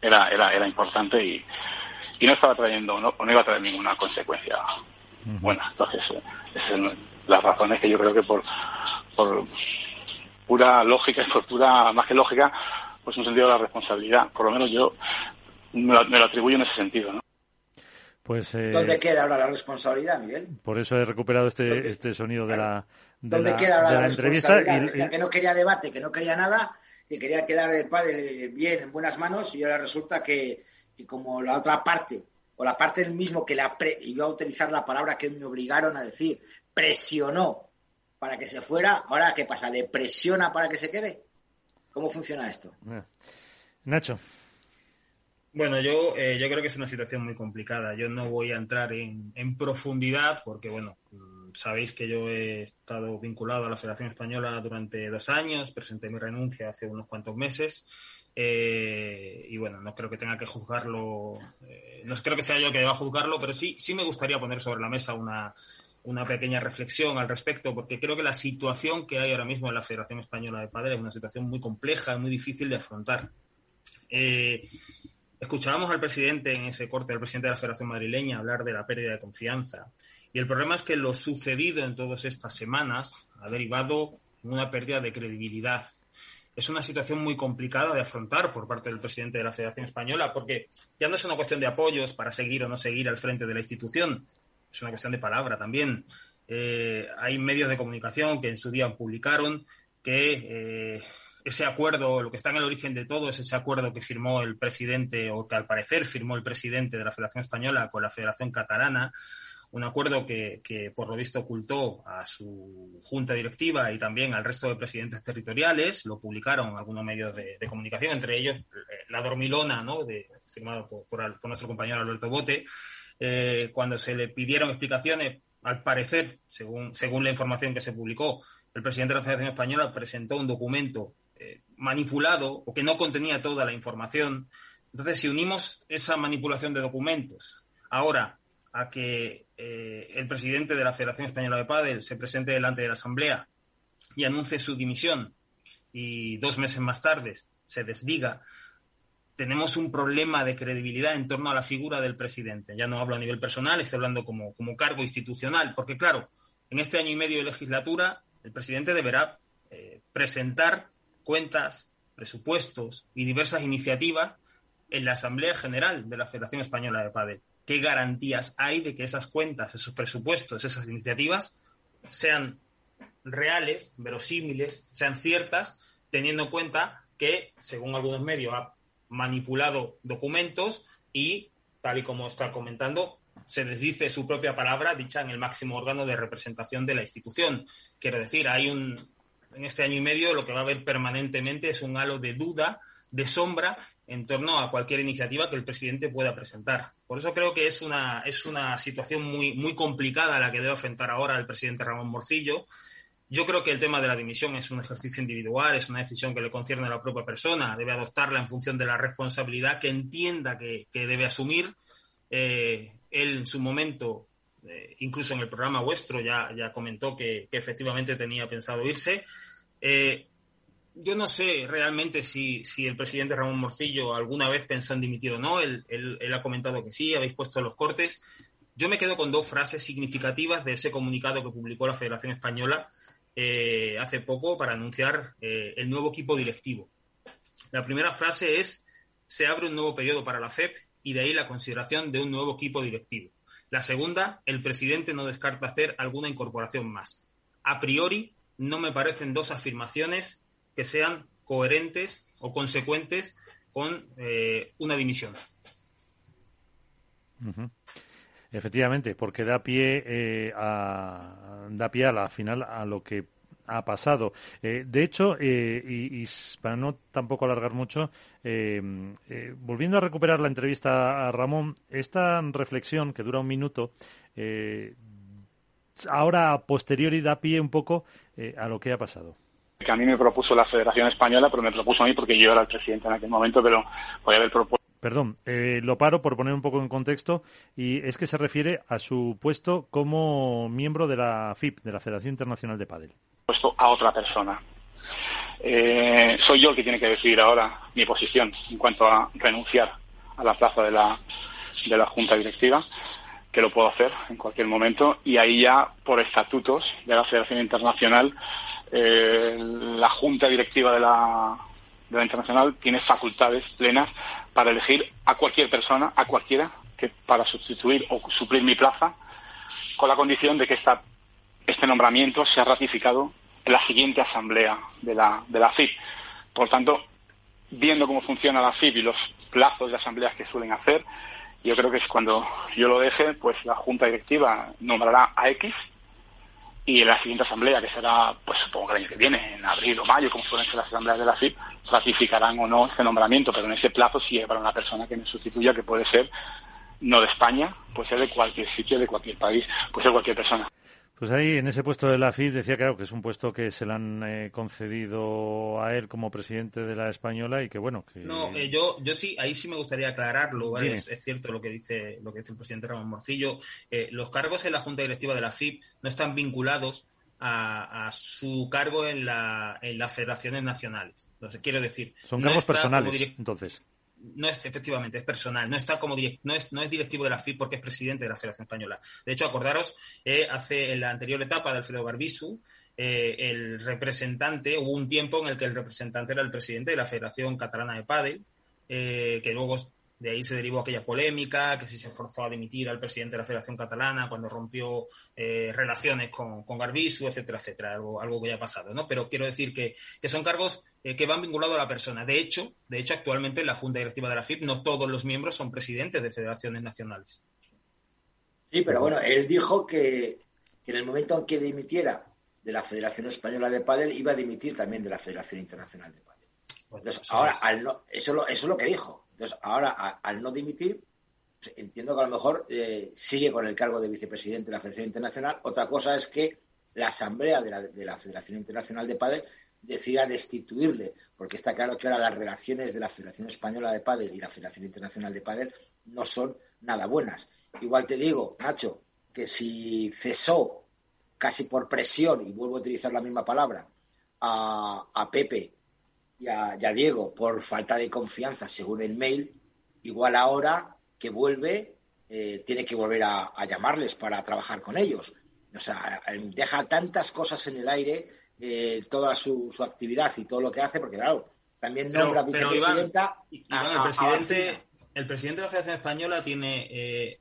era, era, era importante y, y no estaba trayendo, no, no iba a traer ninguna consecuencia buena. Entonces, eh, ese es las razones que yo creo que por, por pura lógica y por pura, más que lógica, pues un sentido de la responsabilidad. Por lo menos yo me lo, atribuyo en ese sentido, ¿no? Pues, eh, ¿Dónde queda ahora la responsabilidad, Miguel? Por eso he recuperado este, este sonido de la, de ¿Dónde queda ahora la, entrevista. Y, que no quería debate, que no quería nada, que quería quedar el padre bien, en buenas manos, y ahora resulta que, como la otra parte, o la parte del mismo que la pre, y voy a utilizar la palabra que me obligaron a decir, presionó para que se fuera, ahora ¿qué pasa? ¿Le presiona para que se quede? ¿Cómo funciona esto? Eh. Nacho. Bueno, yo, eh, yo creo que es una situación muy complicada. Yo no voy a entrar en, profundidad porque, bueno, sabéis que yo he estado vinculado a la Federación Española durante dos años, presenté mi renuncia hace unos cuantos meses eh, y, bueno, no creo que tenga que juzgarlo, no creo que sea yo que deba juzgarlo, pero sí, sí me gustaría poner sobre la mesa una, una pequeña reflexión al respecto, porque creo que la situación que hay ahora mismo en la Federación Española de Padres es una situación muy compleja y muy difícil de afrontar. Eh, escuchábamos al presidente en ese corte, al presidente de la Federación Madrileña, hablar de la pérdida de confianza. Y el problema es que lo sucedido en todas estas semanas ha derivado en una pérdida de credibilidad. Es una situación muy complicada de afrontar por parte del presidente de la Federación Española, porque ya no es una cuestión de apoyos para seguir o no seguir al frente de la institución, es una cuestión de palabra también. Eh, hay medios de comunicación que en su día publicaron que eh, ese acuerdo, lo que está en el origen de todo es ese acuerdo que firmó el presidente, o que al parecer firmó el presidente de la Federación Española con la Federación Catalana, un acuerdo que, por lo visto ocultó a su junta directiva y también al resto de presidentes territoriales, lo publicaron algunos medios de, comunicación, entre ellos eh, la dormilona, ¿no? Firmado por, nuestro compañero Alberto Bote, eh, cuando se le pidieron explicaciones, al parecer, según, según la información que se publicó, el presidente de la Federación Española presentó un documento eh, manipulado o que no contenía toda la información. Entonces, si unimos esa manipulación de documentos ahora a que eh, el presidente de la Federación Española de Padel se presente delante de la Asamblea y anuncie su dimisión y dos meses más tarde se desdiga, tenemos un problema de credibilidad en torno a la figura del presidente. Ya no hablo a nivel personal, estoy hablando como, como cargo institucional, porque claro, en este año y medio de legislatura el presidente deberá eh, presentar cuentas, presupuestos y diversas iniciativas en la Asamblea General de la Federación Española de Padel. ¿Qué garantías hay de que esas cuentas, esos presupuestos, esas iniciativas sean reales, verosímiles, sean ciertas, teniendo en cuenta que, según algunos medios, ha manipulado documentos y, tal y como está comentando, se desdice su propia palabra dicha en el máximo órgano de representación de la institución. Quiero decir, hay un, en este año y medio lo que va a haber permanentemente es un halo de duda, de sombra en torno a cualquier iniciativa que el presidente pueda presentar. Por eso creo que es una, es una situación muy, muy complicada la que debe enfrentar ahora el presidente Ramón Morcillo. Yo creo que el tema de la dimisión es un ejercicio individual, es una decisión que le concierne a la propia persona, debe adoptarla en función de la responsabilidad que entienda que, debe asumir. Eh, él en su momento, eh, incluso en el programa vuestro, ya, ya comentó que, efectivamente tenía pensado irse. Eh, yo no sé realmente si, el presidente Ramón Morcillo alguna vez pensó en dimitir o no. Él, ha comentado que sí, habéis puesto los cortes. Yo me quedo con dos frases significativas de ese comunicado que publicó la Federación Española eh, hace poco para anunciar eh, el nuevo equipo directivo. La primera frase es, se abre un nuevo periodo para la FEP y de ahí la consideración de un nuevo equipo directivo. La segunda, el presidente no descarta hacer alguna incorporación más. A priori, no me parecen dos afirmaciones que sean coherentes o consecuentes con eh, una dimisión. Efectivamente, porque da pie eh, a da pie a la final a lo que ha pasado. Eh, de hecho, y, para no tampoco alargar mucho, volviendo a recuperar la entrevista a Ramón, esta reflexión que dura un minuto, ahora a posteriori da pie un poco a lo que ha pasado que a mí me propuso la Federación Española, pero me propuso a mí porque yo era el presidente en aquel momento, pero podía haber propuesto. Perdón, eh, lo paro por poner un poco en contexto y es que se refiere a su puesto como miembro de la FIP, de la Federación Internacional de Padel. Puesto a otra persona. Eh, soy yo el que tiene que decidir ahora mi posición en cuanto a renunciar a la plaza de la, de la Junta Directiva, que lo puedo hacer en cualquier momento, y ahí ya por estatutos de la Federación Internacional eh, la junta directiva de la, de la Internacional tiene facultades plenas para elegir a cualquier persona, a cualquiera, que para sustituir o suplir mi plaza, con la condición de que esta, este nombramiento sea ratificado en la siguiente asamblea de la, de la FIP. Por tanto, viendo cómo funciona la FIP y los plazos de asambleas que suelen hacer, yo creo que es cuando yo lo deje, pues la junta directiva nombrará a X y en la siguiente asamblea, que será, pues supongo que el año que viene, en abril o mayo, como suelen ser las asambleas de la FIP, ratificarán o no ese nombramiento, pero en ese plazo sí para una persona que me sustituya, que puede ser no de España, puede ser de cualquier sitio, de cualquier país, puede ser cualquier persona. Pues ahí, en ese puesto de la FIP, decía claro que es un puesto que se le han eh, concedido a él como presidente de la española y que bueno. Que... No, eh, yo, yo sí, ahí sí me gustaría aclararlo, es, cierto lo que dice lo que dice el presidente Ramón Morcillo. Eh, los cargos en la junta directiva de la FIP no están vinculados a, su cargo en, la, en las federaciones nacionales. Entonces, quiero decir. Son cargos personales, entonces no es efectivamente, es personal, no está como no es, no es directivo de la FIP porque es presidente de la Federación Española. De hecho, acordaros, eh, hace en la anterior etapa de Alfredo Barbisu, eh, el representante, hubo un tiempo en el que el representante era el presidente de la Federación Catalana de Padel, eh, que luego de ahí se derivó aquella polémica, que si se forzó a dimitir al presidente de la Federación Catalana cuando rompió eh, relaciones con, con Garbisu, etcétera, etcétera, algo, algo que ya ha pasado, ¿no? Pero quiero decir que, que son cargos eh, que van vinculados a la persona. De hecho, de hecho, actualmente en la Junta Directiva de la FIP no todos los miembros son presidentes de federaciones nacionales. Sí, pero bueno, él dijo que, en el momento en que dimitiera de la Federación Española de Padel, iba a dimitir también de la Federación Internacional de Padel. Entonces, ahora, al no, eso, es lo que dijo. Entonces, ahora, al no dimitir, pues, entiendo que a lo mejor eh, sigue con el cargo de vicepresidente de la Federación Internacional. Otra cosa es que la Asamblea de la, de la Federación Internacional de Padel decida destituirle, porque está claro que ahora las relaciones de la Federación Española de Padel y la Federación Internacional de Padel no son nada buenas. Igual te digo, Nacho, que si cesó casi por presión, y vuelvo a utilizar la misma palabra, a, Pepe y a, Diego por falta de confianza, según el mail, igual ahora que vuelve, eh, tiene que volver a, llamarles para trabajar con ellos. O sea, deja tantas cosas en el aire, eh, toda su, actividad y todo lo que hace, porque claro, también nombra vicepresidenta. el, presidente, el presidente de la Federación Española tiene eh,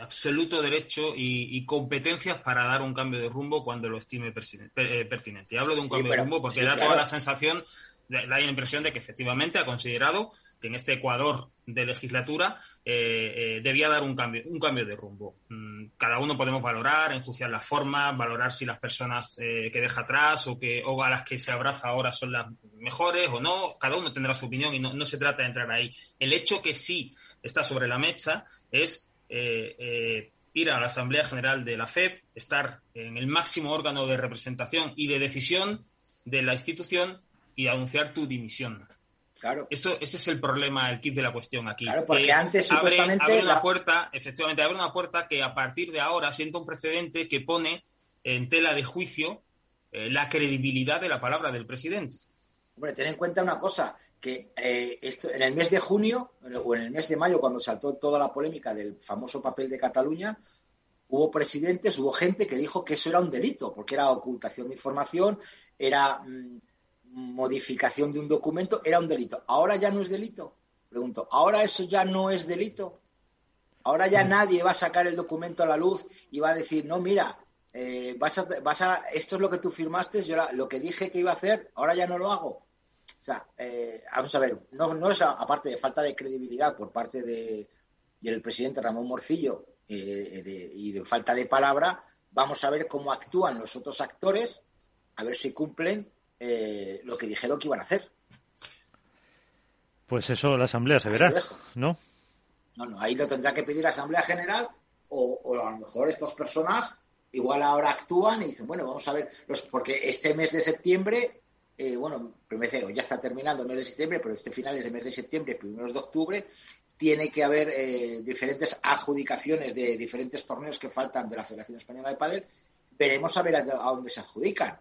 absoluto derecho y, competencias para dar un cambio de rumbo cuando lo estime eh, pertinente. Y hablo de un cambio de rumbo porque da toda la sensación, da la impresión de que efectivamente ha considerado que en este Ecuador de legislatura eh, eh, debía dar un cambio, un cambio de rumbo. Mm, cada uno podemos valorar, enjuiciar las formas, valorar si las personas que deja atrás o, que, o a las que se abraza ahora son las mejores o no. Cada uno tendrá su opinión y no, no se trata de entrar ahí. El hecho que sí está sobre la mesa es eh, eh, ir a la Asamblea General de la FEP, estar en el máximo órgano de representación y de decisión de la institución y anunciar tu dimisión. Claro. Eso, ese es el problema, el kit de la cuestión aquí. Claro, porque antes abre, una puerta, efectivamente, abre una puerta que a partir de ahora sienta un precedente que pone en tela de juicio eh, la credibilidad de la palabra del presidente. Hombre, ten en cuenta una cosa, que eh, esto, en el mes de junio o en el mes de mayo, cuando saltó toda la polémica del famoso papel de Cataluña, hubo presidentes, hubo gente que dijo que eso era un delito, porque era ocultación de información, era mm, modificación de un documento, era un delito. Ahora ya no es delito. Pregunto, ¿ahora eso ya no es delito? Ahora ya nadie va a sacar el documento a la luz y va a decir, no, mira, eh, vas, a, vas a, esto es lo que tú firmaste, yo lo que dije que iba a hacer, ahora ya no lo hago. O sea, eh, vamos a ver, no, no es aparte de falta de credibilidad por parte de, del presidente Ramón Morcillo eh, y de falta de palabra, vamos a ver cómo actúan los otros actores, a ver si cumplen eh, lo que dijeron que iban a hacer. Pues eso la Asamblea se verá, ¿no? No, no, ahí lo tendrá que pedir la Asamblea General o, o a lo mejor estas personas igual ahora actúan y dicen, bueno, vamos a ver, los, porque este mes de septiembre eh, bueno, ya está terminando el mes de septiembre, pero este finales de mes de septiembre, primeros de octubre, tiene que haber eh, diferentes adjudicaciones de diferentes torneos que faltan de la Federación Española de Padel. Veremos a ver a, dónde se adjudican,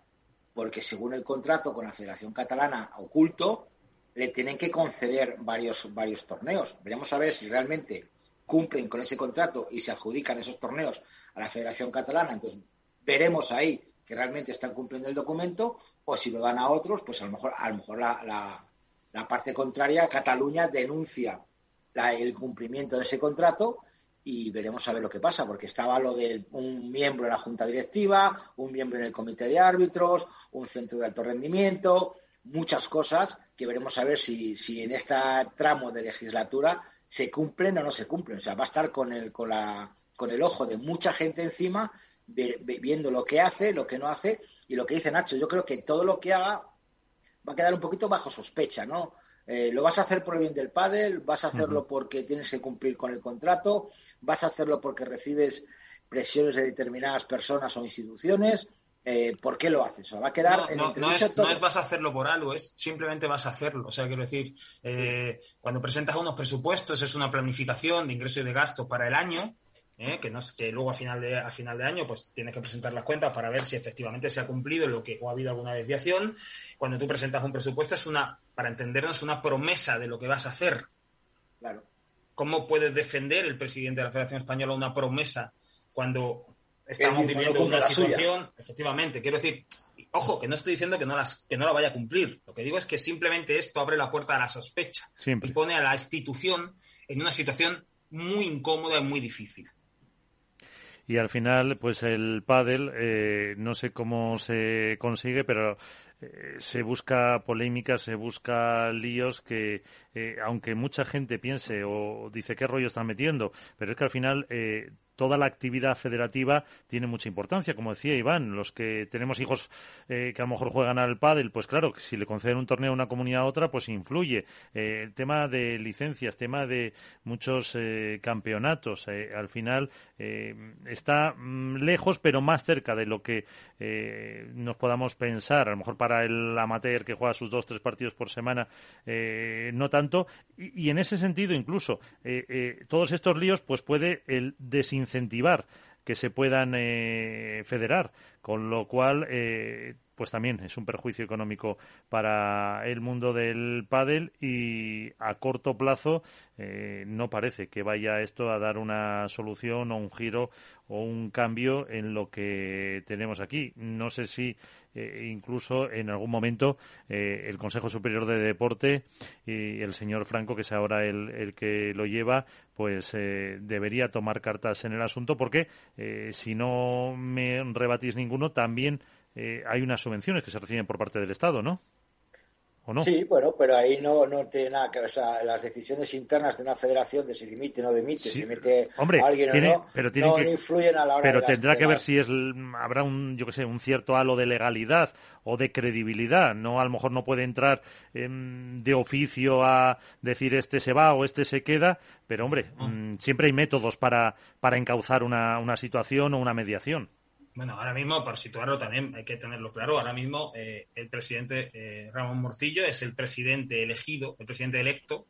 porque según el contrato con la Federación Catalana oculto, le tienen que conceder varios, varios torneos. Veremos a ver si realmente cumplen con ese contrato y se adjudican esos torneos a la Federación Catalana. Entonces, veremos ahí que realmente están cumpliendo el documento o si lo dan a otros, pues a lo mejor, a lo mejor la, la, parte contraria, Cataluña, denuncia el cumplimiento de ese contrato y veremos a ver lo que pasa, porque estaba lo de un miembro en la junta directiva, un miembro en el comité de árbitros, un centro de alto rendimiento, muchas cosas que veremos a ver si, si en este tramo de legislatura se cumplen o no se cumplen. O sea, va a estar con el, con la, con el ojo de mucha gente encima, viendo lo que hace, lo que no hace y lo que dice Nacho, yo creo que todo lo que haga va a quedar un poquito bajo sospecha, ¿no? Eh, lo vas a hacer por el bien del pádel, vas a hacerlo porque tienes que cumplir con el contrato, vas a hacerlo porque recibes presiones de determinadas personas o instituciones. Eh, ¿Por qué lo haces? O va a quedar en no, no, es, no es vas a hacerlo por algo, es simplemente vas a hacerlo. O sea, quiero decir, eh, cuando presentas unos presupuestos es una planificación de ingreso y de gasto para el año ¿eh? que, no, que luego a final, de, a final de año pues tienes que presentar las cuentas para ver si efectivamente se ha cumplido lo que o ha habido alguna desviación. Cuando tú presentas un presupuesto es una, para entendernos, una promesa de lo que vas a hacer. Claro. ¿Cómo puede defender el presidente de la Federación Española una promesa cuando estamos viviendo una situación? Efectivamente, quiero decir, ojo, que no estoy diciendo que no, las, que no la vaya a cumplir. Lo que digo es que simplemente esto abre la puerta a la sospecha y pone a la institución en una situación muy incómoda y muy difícil y al final pues el pádel eh, no sé cómo se consigue pero eh, se busca polémica, se busca líos que, aunque mucha gente piense o dice qué rollo están metiendo, pero es que al final toda la actividad federativa tiene mucha importancia. Como decía Iván, los que tenemos hijos eh, que a lo mejor juegan al pádel, pues claro, si le conceden un torneo a una comunidad a otra, pues influye. Eh, el tema de licencias, tema de muchos eh, campeonatos, al final está mm, lejos, pero más cerca de lo que nos podamos pensar. A lo mejor para el amateur que juega sus dos, tres partidos por semana, no tanto. Y, en ese sentido, incluso, todos estos líos, pues puede el desincendiar incentivar que se puedan eh, federar, con lo cual eh, pues también es un perjuicio económico para el mundo del pádel y a corto plazo eh, no parece que vaya esto a dar una solución o un giro o un cambio en lo que tenemos aquí. No sé si eh, incluso en algún momento eh, el Consejo Superior de Deporte y el señor Franco, que es ahora el, el que lo lleva, pues eh, debería tomar cartas en el asunto porque si no me rebatís ninguno, también hay unas subvenciones que se reciben por parte del Estado, ¿no? Sí, bueno, pero ahí no, no tiene nada que o sea, las decisiones internas de una federación de si dimite o no dimite, si dimite alguien o no, pero no, influyen a la hora Pero tendrá que ver si es habrá un, yo que sé, un cierto halo de legalidad o de credibilidad, no a lo mejor no puede entrar de oficio a decir este se va o este se queda, pero hombre, mm, siempre hay métodos para, para encauzar una, una situación o una mediación. Bueno, ahora mismo, por situarlo también, hay que tenerlo claro, ahora mismo eh, el presidente eh, Ramón Morcillo es el presidente elegido, el presidente electo,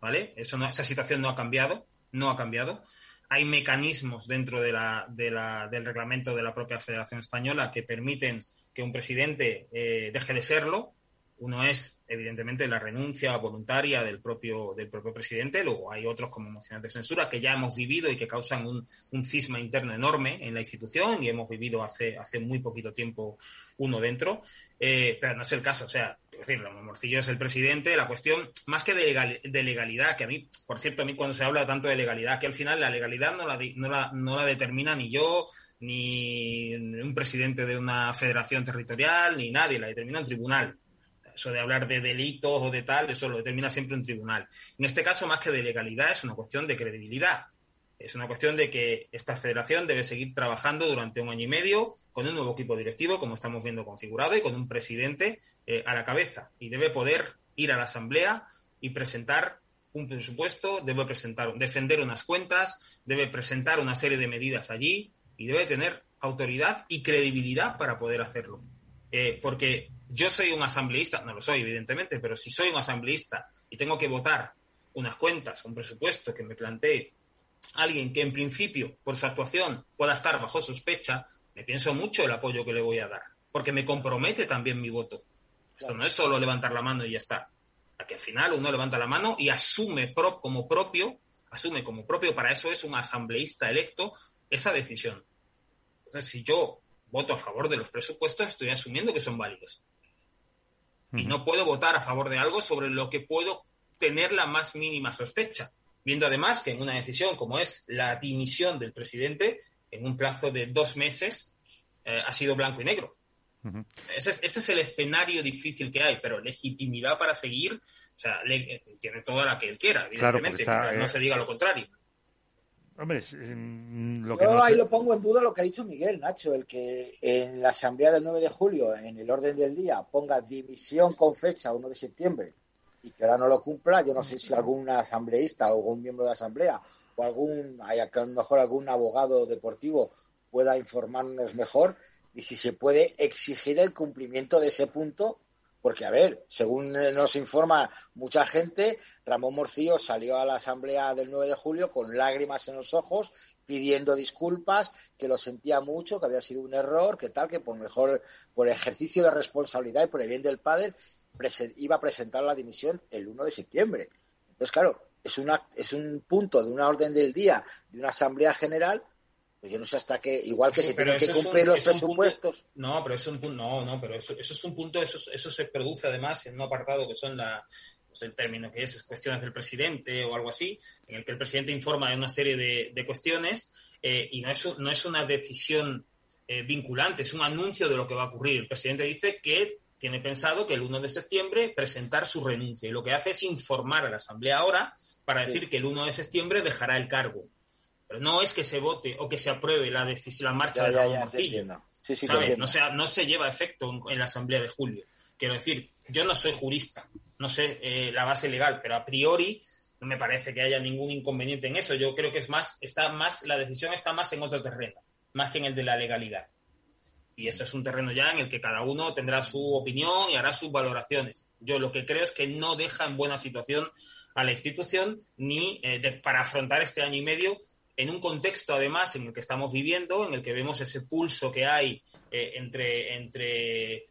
¿vale? Eso no, esa situación no ha cambiado, no ha cambiado. Hay mecanismos dentro de la, de la, del reglamento de la propia Federación Española que permiten que un presidente eh, deje de serlo, uno es, evidentemente, la renuncia voluntaria del propio, del propio presidente. Luego hay otros como mociones de censura que ya hemos vivido y que causan un, un cisma interno enorme en la institución y hemos vivido hace, hace muy poquito tiempo uno dentro. Eh, pero no es el caso. O sea, es decir, Morcillo es el presidente. La cuestión, más que de, de, legalidad, que a mí, por cierto, a mí cuando se habla tanto de legalidad, que al final la legalidad no la, no la, no la determina ni yo, ni un presidente de una federación territorial, ni nadie, la determina un tribunal eso de hablar de delitos o de tal, eso lo determina siempre un tribunal. En este caso, más que de legalidad, es una cuestión de credibilidad. Es una cuestión de que esta federación debe seguir trabajando durante un año y medio con un nuevo equipo directivo, como estamos viendo configurado, y con un presidente eh, a la cabeza. Y debe poder ir a la asamblea y presentar un presupuesto, debe presentar, defender unas cuentas, debe presentar una serie de medidas allí y debe tener autoridad y credibilidad para poder hacerlo. Eh, porque yo soy un asambleísta, no lo soy evidentemente, pero si soy un asambleísta y tengo que votar unas cuentas, un presupuesto que me plantee alguien que en principio por su actuación pueda estar bajo sospecha, me pienso mucho el apoyo que le voy a dar, porque me compromete también mi voto. Esto no es solo levantar la mano y ya está. A que al final uno levanta la mano y asume como propio, asume como propio, para eso es un asambleísta electo, esa decisión. Entonces, si yo voto a favor de los presupuestos, estoy asumiendo que son válidos. Y no puedo votar a favor de algo sobre lo que puedo tener la más mínima sospecha. Viendo además que en una decisión como es la dimisión del presidente, en un plazo de dos meses, eh, ha sido blanco y negro. ese, es, el escenario difícil que hay, pero legitimidad para seguir, o sea, tiene toda la que él quiera, evidentemente, no eh, se diga lo contrario. Hombre, lo que Yo ahí lo pongo en duda lo que ha dicho Miguel, Nacho, el que en la asamblea del 9 de julio, en el orden del día, ponga división con fecha 1 de septiembre y que ahora no lo cumpla, yo no sé si algún asambleísta o algún miembro de la asamblea o algún, a lo mejor algún abogado deportivo pueda informarnos mejor y si se puede exigir el cumplimiento de ese punto porque, a ver, según nos informa mucha gente, Ramón Morcillo salió a la asamblea del 9 de julio con lágrimas en los ojos, pidiendo disculpas, que lo sentía mucho, que había sido un error, que tal, que por mejor, por ejercicio de responsabilidad y por el bien del padre, iba a presentar la dimisión el 1 de septiembre. Entonces, claro, es, una, es un punto de una orden del día de una asamblea general pues yo no sé hasta qué, igual que se tienen que cumplir los presupuestos. no, pero es un punto, no, no, pero eso, eso es un punto, eso, eso se produce además en un apartado que son la, pues el término que es cuestiones del presidente o algo así, en el que el presidente informa de una serie de, de cuestiones eh, y no es, no es una decisión eh, vinculante, es un anuncio de lo que va a ocurrir. El presidente dice que tiene pensado que el 1 de septiembre presentar su renuncia y lo que hace es informar a la Asamblea ahora para decir que el 1 de septiembre dejará el cargo. Pero no es que se vote o que se apruebe la, la marcha de la ¿sabes? No, se, no se lleva efecto en, la Asamblea de julio. Quiero decir, yo no soy jurista, no sé eh, la base legal, pero a priori no me parece que haya ningún inconveniente en eso. Yo creo que es más, está más, la decisión está más en otro terreno, más que en el de la legalidad. Y eso es un terreno ya en el que cada uno tendrá su opinión y hará sus valoraciones. Yo lo que creo es que no deja en buena situación a la institución ni eh, para afrontar este año y medio en un contexto además en el que estamos viviendo, en el que vemos ese pulso que hay eh, entre, entre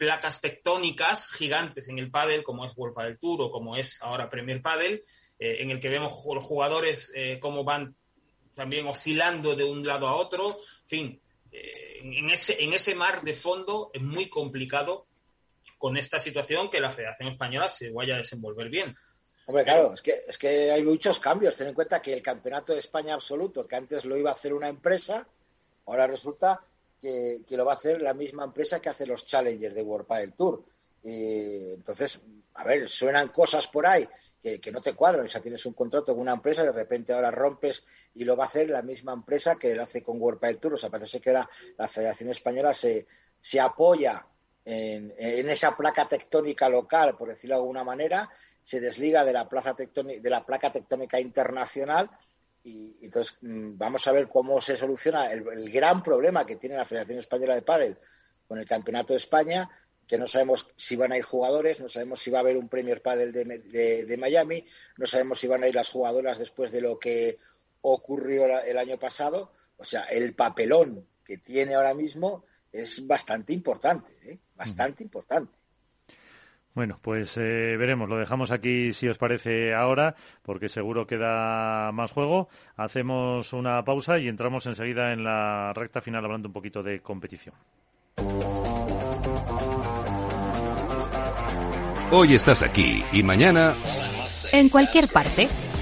placas tectónicas gigantes en el pádel, como es World Padel Tour o como es ahora Premier Padel, eh, en el que vemos los jugadores eh, cómo van también oscilando de un lado a otro. En fin, eh, en, ese, en ese mar de fondo es muy complicado con esta situación que la Federación Española se vaya a desenvolver bien. Hombre, claro, es que, es que hay muchos cambios. Ten en cuenta que el Campeonato de España Absoluto, que antes lo iba a hacer una empresa, ahora resulta que, lo va a hacer la misma empresa que hace los Challengers de World Padel Tour. Y, entonces, a ver, suenan cosas por ahí que, no te cuadran. O sea, tienes un contrato con una empresa, de repente ahora rompes y lo va a hacer la misma empresa que lo hace con World Padel Tour. O sea, parece que la, la Federación Española se, se apoya en, esa placa tectónica local, por decirlo de alguna manera, se desliga de la, plaza de la placa tectónica internacional y, entonces mm, vamos a ver cómo se soluciona el, gran problema que tiene la Federación Española de Pádel con el Campeonato de España, que no sabemos si van a ir jugadores, no sabemos si va a haber un Premier Padel de, Miami, no sabemos si van a ir las jugadoras después de lo que ocurrió el año pasado. O sea, el papelón que tiene ahora mismo es bastante importante, ¿eh? bastante importante. Bueno, pues eh, veremos. Lo dejamos aquí, si os parece, ahora, porque seguro queda más juego. Hacemos una pausa y entramos enseguida en la recta final hablando un poquito de competición. Hoy estás aquí y mañana... En cualquier parte.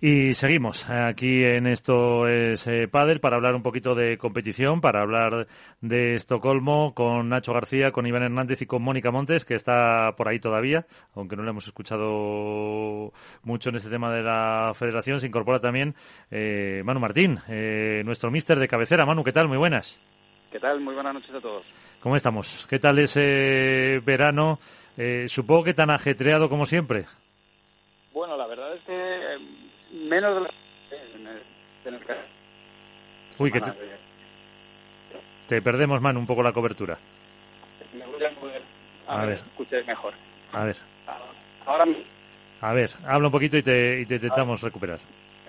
Y seguimos aquí en esto es eh, Padel para hablar un poquito de competición, para hablar de Estocolmo con Nacho García, con Iván Hernández y con Mónica Montes, que está por ahí todavía, aunque no le hemos escuchado mucho en este tema de la federación. Se incorpora también eh, Manu Martín, eh, nuestro mister de cabecera. Manu, ¿qué tal? Muy buenas. ¿Qué tal? Muy buenas noches a todos. ¿Cómo estamos? ¿Qué tal ese verano? supongo que tan ajetreado como siempre. Bueno, la verdad es que menos de la... En el, Uy, que te... te... perdemos, Manu, un poco la cobertura. Me voy a mover. A, ver, escuché mejor. A ver. Ahora A ver, habla un poquito y te, y te intentamos recuperar.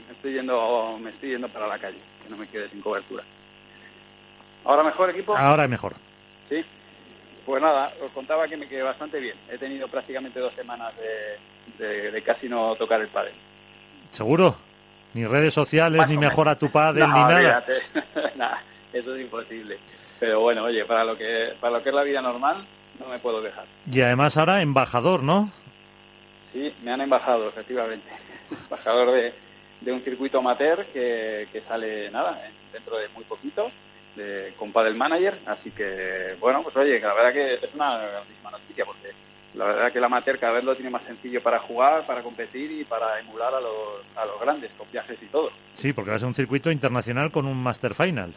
Me estoy, yendo, me estoy yendo para la calle, que no me quede sin cobertura. ¿Ahora mejor, equipo? Ahora mejor. Sí. Pues nada, os contaba que me quedé bastante bien. He tenido prácticamente dos semanas de, de, casi no tocar el pádel. ¿Seguro? Ni redes sociales, ni mejora tu padre, ni nada. nada, eso es imposible. Pero bueno, oye, para lo que para lo que es la vida normal, no me puedo dejar. Y además ahora embajador, ¿no? Sí, me han embajado, efectivamente. embajador de, de un circuito amateur que, que sale, nada, dentro de muy poquito, de, con Padel Manager. Así que, bueno, pues oye, la verdad que es una grandísima noticia porque la verdad que el amateur cada vez lo tiene más sencillo para jugar, para competir y para emular a los, a los grandes, con viajes y todo. Sí, porque va a ser un circuito internacional con un Master Final.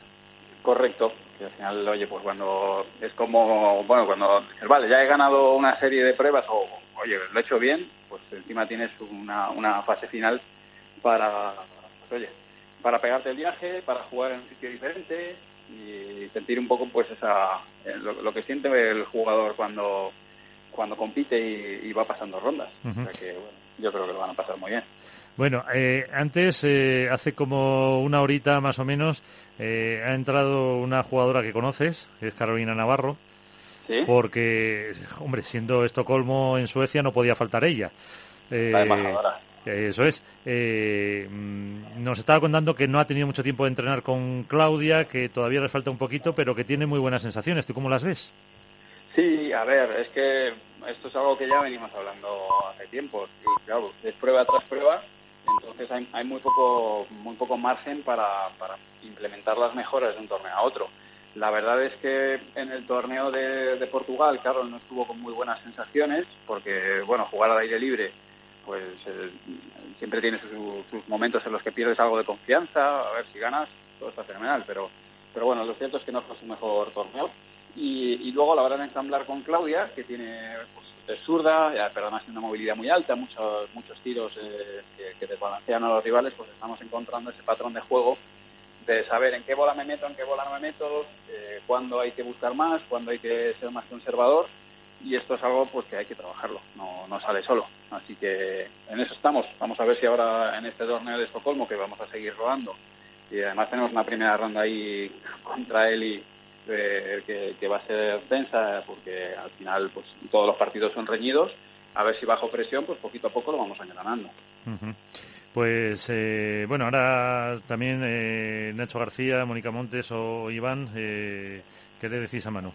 Correcto, que al final, oye, pues cuando es como, bueno, cuando vale, ya he ganado una serie de pruebas o, oye, lo he hecho bien, pues encima tienes una, una fase final para, pues, oye, para pegarte el viaje, para jugar en un sitio diferente y sentir un poco pues esa eh, lo, que siente el jugador cuando cuando compite y, va pasando rondas. o sea que, yo creo que lo van a pasar muy bien. Bueno, eh, antes, eh, hace como una horita más o menos, eh, ha entrado una jugadora que conoces, que es Carolina Navarro, ¿Sí? porque, hombre, siendo Estocolmo en Suecia no podía faltar ella. La embajadora. Eso es. Mm, nos estaba contando que no ha tenido mucho tiempo de entrenar con Claudia, que todavía le falta un poquito, pero que tiene muy buenas sensaciones. ¿Tú cómo las ves? Sí, a ver, es que esto es algo que ya venimos hablando hace tiempo. Y claro, es prueba tras prueba, entonces hay, hay muy poco muy poco margen para, para implementar las mejoras de un torneo a otro. La verdad es que en el torneo de, Portugal, Carlos no estuvo con muy buenas sensaciones, porque, bueno, jugar al aire libre pues eh, siempre tiene sus, momentos en los que pierdes algo de confianza, a ver si ganas, todo está fenomenal, pero, pero bueno, lo cierto es que no fue su mejor torneo. Y, luego a la hora de ensamblar con Claudia, que tiene pues, es zurda, pero además tiene una movilidad muy alta, muchos, muchos tiros eh, que, que desbalancean a los rivales, pues estamos encontrando ese patrón de juego de saber en qué bola me meto, en qué bola no me meto, eh, cuándo hay que buscar más, cuándo hay que ser más conservador y esto es algo pues que hay que trabajarlo, no, no sale solo. Así que en eso estamos. Vamos a ver si ahora en este torneo de Estocolmo, que vamos a seguir rodando, y además tenemos una primera ronda ahí contra él y que, que, va a ser densa, porque al final pues todos los partidos son reñidos. A ver si bajo presión, pues poquito a poco lo vamos a ganando. Pues eh, bueno, ahora también eh, Nacho García, Mónica Montes o Iván, eh, ¿qué le decís a Manu?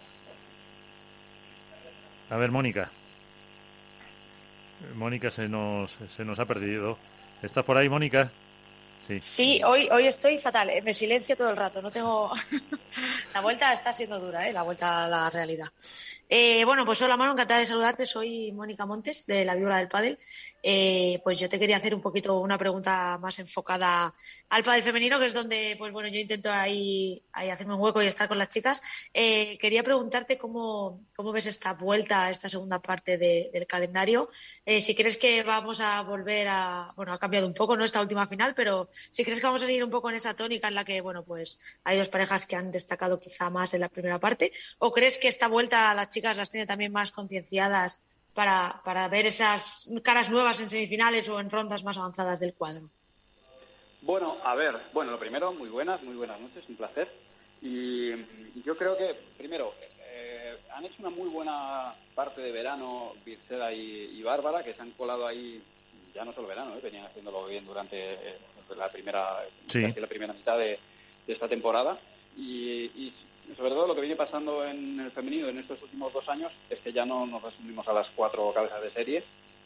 A ver, Mónica. Mónica se nos, se nos ha perdido. ¿Estás por ahí, Mónica? Sí. hoy, hoy estoy fatal. Eh, me silencio todo el rato. No tengo. la vuelta está siendo dura, ¿eh? la vuelta a la realidad. Eh, bueno, pues hola, Manu, encantada de saludarte. Soy Mónica Montes, de la Viola del Padel. Eh, pues yo te quería hacer un poquito una pregunta más enfocada al pádel femenino, que es donde, pues bueno, yo intento ahí, ahí hacerme un hueco y estar con las chicas. Eh, quería preguntarte cómo, cómo ves esta vuelta, esta segunda parte del calendario. Si crees que vamos a volver a, bueno, ha cambiado un poco, ¿no? Esta última final, pero si crees que vamos a seguir un poco en esa tónica en la que, bueno, pues hay dos parejas que han destacado quizá más en la primera parte, o crees que esta vuelta a las chicas las tiene también más concienciadas para, para ver esas caras nuevas en semifinales o en rondas más avanzadas del cuadro? Bueno, a ver, bueno, lo primero, muy buenas, muy buenas noches, un placer. Y yo creo que, primero, eh, han hecho una muy buena parte de verano Virceda y, Bárbara, que se han colado ahí, ya no solo verano, eh, venían haciéndolo bien durante eh, la primera, la primera mitad de, esta temporada. Y, y sobre todo lo que viene pasando en el femenino en estos últimos dos años es que ya no nos resumimos a las cuatro cabezas de serie,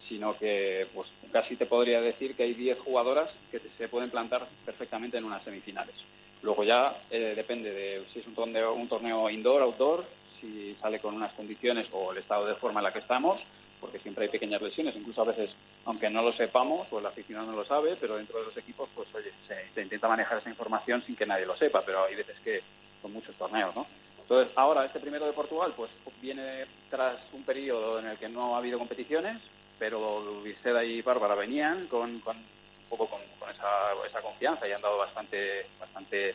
sino que pues casi te podría decir que hay diez jugadoras que se pueden plantar perfectamente en unas semifinales. Luego ya eh, depende de si es un torneo, un torneo indoor, outdoor, si sale con unas condiciones o el estado de forma en la que estamos, porque siempre hay pequeñas lesiones, incluso a veces, aunque no lo sepamos, pues la aficionado no lo sabe, pero dentro de los equipos, pues oye, se intenta manejar esa información sin que nadie lo sepa, pero hay veces que con muchos torneos, ¿no? Entonces, ahora este primero de Portugal, pues viene tras un periodo en el que no ha habido competiciones, pero Viceda y Bárbara venían con, con un poco con, esa, esa, confianza y han dado bastante, bastante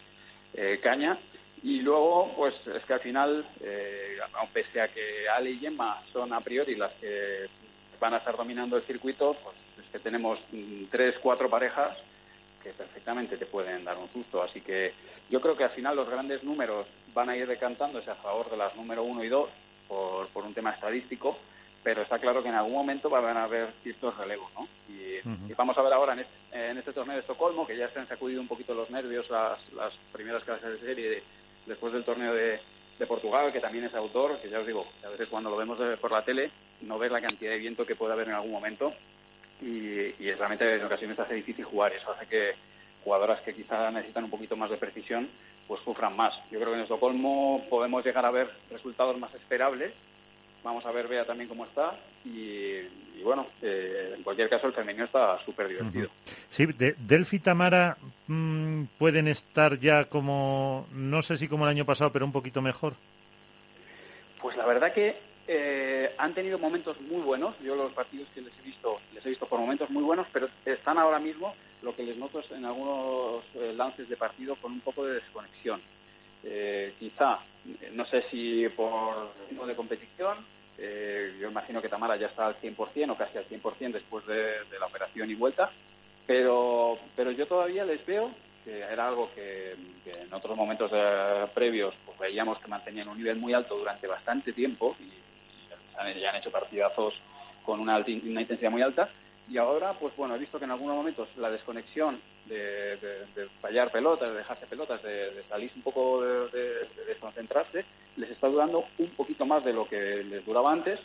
eh, caña. Y luego, pues es que al final, eh, pese a que Ale y Gemma son a priori las que van a estar dominando el circuito, pues es que tenemos mm, tres, cuatro parejas que perfectamente te pueden dar un susto. Así que yo creo que al final los grandes números van a ir decantándose a favor de las número uno y dos por, por un tema estadístico, pero está claro que en algún momento van a haber ciertos relevos, ¿no? Y, vamos a ver ahora en este, en este, torneo de Estocolmo, que ya se han sacudido un poquito los nervios las, las primeras clases de serie después del torneo de, de, Portugal, que también es autor, que ya os digo, a veces cuando lo vemos por la tele no ves la cantidad de viento que puede haber en algún momento y, y realmente en ocasiones hace difícil jugar. Eso hace que jugadoras que quizá necesitan un poquito más de precisión pues sufran más. Yo creo que en Estocolmo podemos llegar a ver resultados más esperables. Vamos a ver Bea también cómo está y, bueno, eh, en cualquier caso el femenino está súper divertido. Sí, de, Delphi y Tamara mm, pueden estar ya como, no sé si como el año pasado, pero un poquito mejor. Pues la verdad que eh, han tenido momentos muy buenos. Yo los partidos que les he visto, les he visto por momentos muy buenos, pero están ahora mismo lo que les noto es en algunos eh, lances de partido con un poco de desconexión. Eh, quizá, no sé si por ritmo de competición, yo imagino que Tamara ya está al 100% o casi al 100% después de, la operación y vuelta, pero, pero yo todavía les veo que era algo que, en otros momentos previos pues veíamos que mantenían un nivel muy alto durante bastante tiempo y, ya han hecho partidazos con una, una intensidad muy alta y ahora, pues bueno, he visto que en algunos momentos la desconexión de, fallar pelotas, de dejarse pelotas, de, salir un poco de, desconcentrarse, les está durando un poquito más de lo que les duraba antes.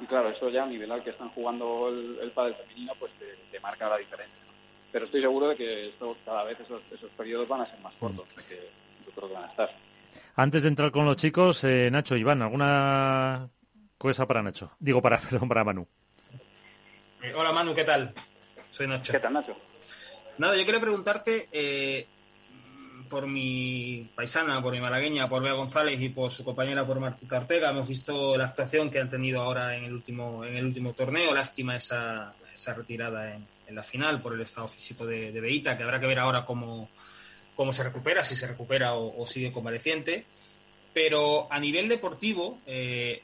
Y claro, eso ya a nivel al que están jugando el, el pádel femenino, pues te, marca la diferencia. Pero estoy seguro de que esto, cada vez esos, esos periodos van a ser más cortos, que yo creo que van a estar. Antes de entrar con los chicos, eh, Nacho, Iván, ¿alguna cosa para Nacho? Digo, para, perdón, para Manu. Eh, hola Manu, ¿qué tal? Soy Nacho. ¿Qué tal, Nacho? Nada, yo quería preguntarte eh, por mi paisana, por mi malagueña, por Bea González y por su compañera, por Martita Ortega. Hemos visto la actuación que han tenido ahora en el último, en el último torneo. Lástima esa, esa retirada en, la final por el estado físico de, de, Beita, que habrá que ver ahora cómo, cómo se recupera, si se recupera o, sigue convaleciente. Pero a nivel deportivo, eh,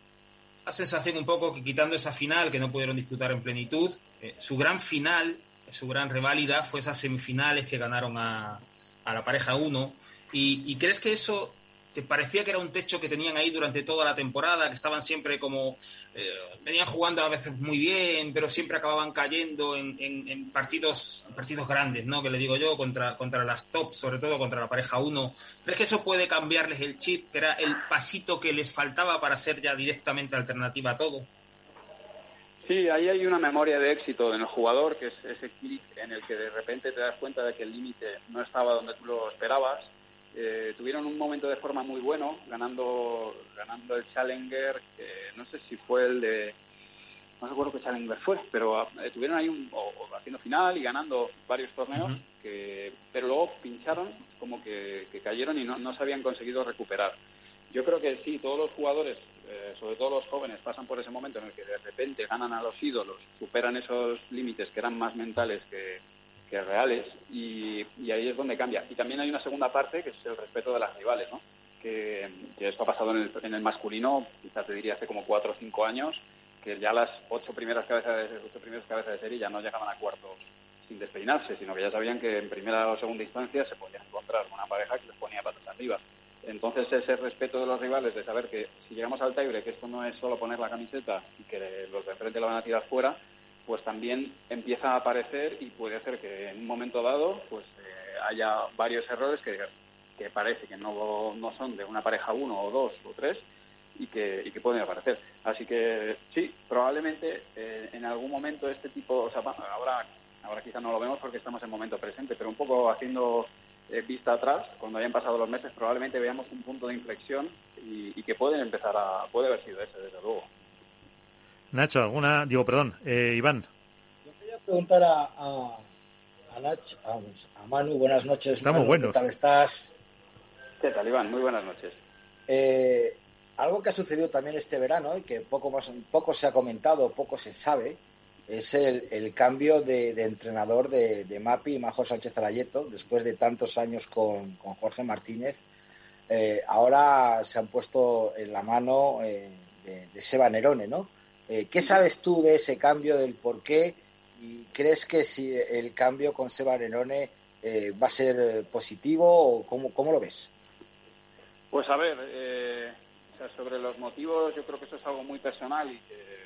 la sensación un poco que quitando esa final que no pudieron disputar en plenitud, eh, su gran final, su gran reválida fue esas semifinales que ganaron a, a la pareja 1. Y, ¿Y crees que eso te parecía que era un techo que tenían ahí durante toda la temporada, que estaban siempre como, eh, venían jugando a veces muy bien, pero siempre acababan cayendo en, en, partidos partidos grandes, ¿no? Que le digo yo, contra, contra las top, sobre todo contra la pareja 1. ¿Crees que eso puede cambiarles el chip, que era el pasito que les faltaba para ser ya directamente alternativa a todo? Sí, ahí hay una memoria de éxito en el jugador, que es ese clic en el que de repente te das cuenta de que el límite no estaba donde tú lo esperabas eh, tuvieron un momento de forma muy bueno, ganando ganando el Challenger, que no sé si fue el de... No recuerdo qué Challenger fue, pero eh, tuvieron ahí un... haciendo final y ganando varios torneos, que, pero luego pincharon, como que, cayeron y no, no se habían conseguido recuperar. Yo creo que sí, todos los jugadores, eh, sobre todo los jóvenes, pasan por ese momento en el que de repente ganan a los ídolos, superan esos límites que eran más mentales que, reales y, ahí es donde cambia. Y también hay una segunda parte que es el respeto de las rivales, ¿no? Que, esto ha pasado en el, en el masculino, quizás te diría hace como cuatro o cinco años, que ya las ocho primeras cabezas de, ocho primeras cabezas de serie ya no llegaban a cuartos sin despeinarse, sino que ya sabían que en primera o segunda instancia se podían encontrar una pareja que les ponía patas arriba. Entonces ese respeto de los rivales, de saber que si llegamos al tibre, que esto no es solo poner la camiseta y que los de frente lo van a tirar fuera, pues también empieza a aparecer y puede hacer que en un momento dado pues eh, haya varios errores que, que parece que no, no, son de una pareja uno o dos o tres y que, y que pueden aparecer. Así que sí, probablemente eh, en algún momento este tipo, o sea, ahora, ahora quizá no lo vemos porque estamos en momento presente, pero un poco haciendo eh, vista atrás, cuando hayan pasado los meses, probablemente veamos un punto de inflexión y, y que pueden empezar a, puede haber sido ese, desde luego. Nacho, alguna, digo, perdón, eh, Iván. Yo quería preguntar a, a, a, Nach, a, Manu, buenas noches. Estamos buenos. ¿Qué tal estás? ¿Qué tal, Iván? Muy buenas noches. Eh, algo que ha sucedido también este verano y que poco, más, poco se ha comentado, poco se sabe, es el, el cambio de, entrenador de, de, Mapi y Majo Sánchez Arayeto, después de tantos años con, con Jorge Martínez. Eh, ahora se han puesto en la mano eh, de, de Seba Nerone, ¿no? Eh, ¿Qué sabes tú de ese cambio, del por qué? ¿Y crees que si el cambio con Seba Renone eh, va a ser eh, positivo o cómo, cómo lo ves? Pues a ver, sobre los motivos yo creo que eso es algo muy personal y que,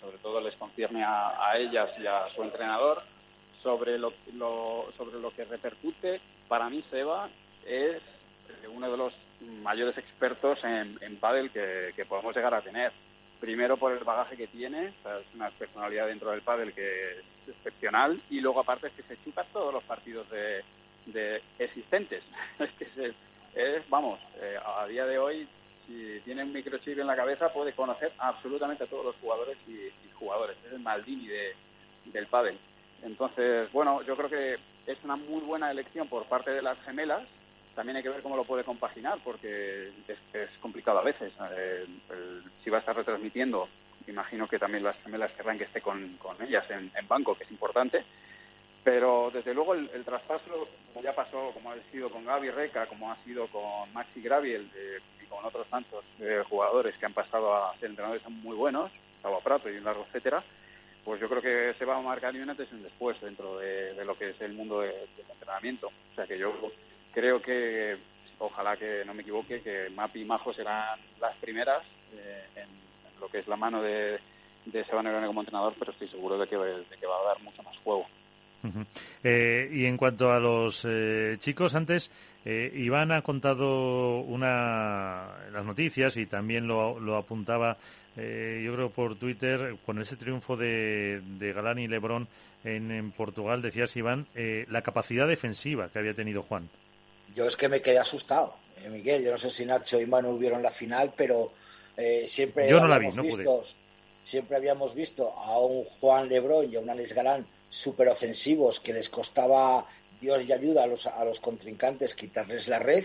sobre todo les concierne a, ellas y a su entrenador. Sobre lo, sobre lo que repercute, para mí Seba es uno de los mayores expertos en, en pádel que podemos llegar a tener primero por el bagaje que tiene, es una personalidad dentro del pádel que es excepcional y luego aparte es que se chupa todos los partidos de, existentes. es que es, vamos, eh, a día de hoy si tiene un microchip en la cabeza puede conocer absolutamente a todos los jugadores y, jugadores. Es el Maldini de, del pádel. Entonces, bueno, yo creo que es una muy buena elección por parte de las gemelas también hay que ver cómo lo puede compaginar, porque es, complicado a veces. Eh, si va a estar retransmitiendo, imagino que también las gemelas querrán que esté con, ellas en, banco, que es importante. Pero desde luego el, traspaso, como ya pasó, como ha sido con Gaby Reca, como ha sido con Maxi Graviel y con otros tantos eh, jugadores que han pasado a ser entrenadores muy buenos, Gabo Prato y un largo etcétera, pues yo creo que se va a marcar un antes y un después dentro de, lo que es el mundo del entrenamiento. O sea que yo creo que, ojalá que no me equivoque, que Mapi y Majo serán las primeras eh, en, lo que es la mano de, de Sebastián como entrenador, pero estoy seguro de que, de va a dar mucho más juego. Eh, y en cuanto a los eh, chicos, antes eh, Iván ha contado una las noticias y también lo, apuntaba, yo creo por Twitter, con ese triunfo de, Galán y Lebrón en, Portugal, decías Iván, la capacidad defensiva que había tenido Juan. Yo es que me quedé asustado, Miguel. Yo no sé si Nacho y Manu vieron la final, pero siempre yo no la vi, no pude. Siempre habíamos visto a un Juan Lebrón y a un Alex Galán super ofensivos que les costaba Dios y ayuda a los, a los contrincantes quitarles la red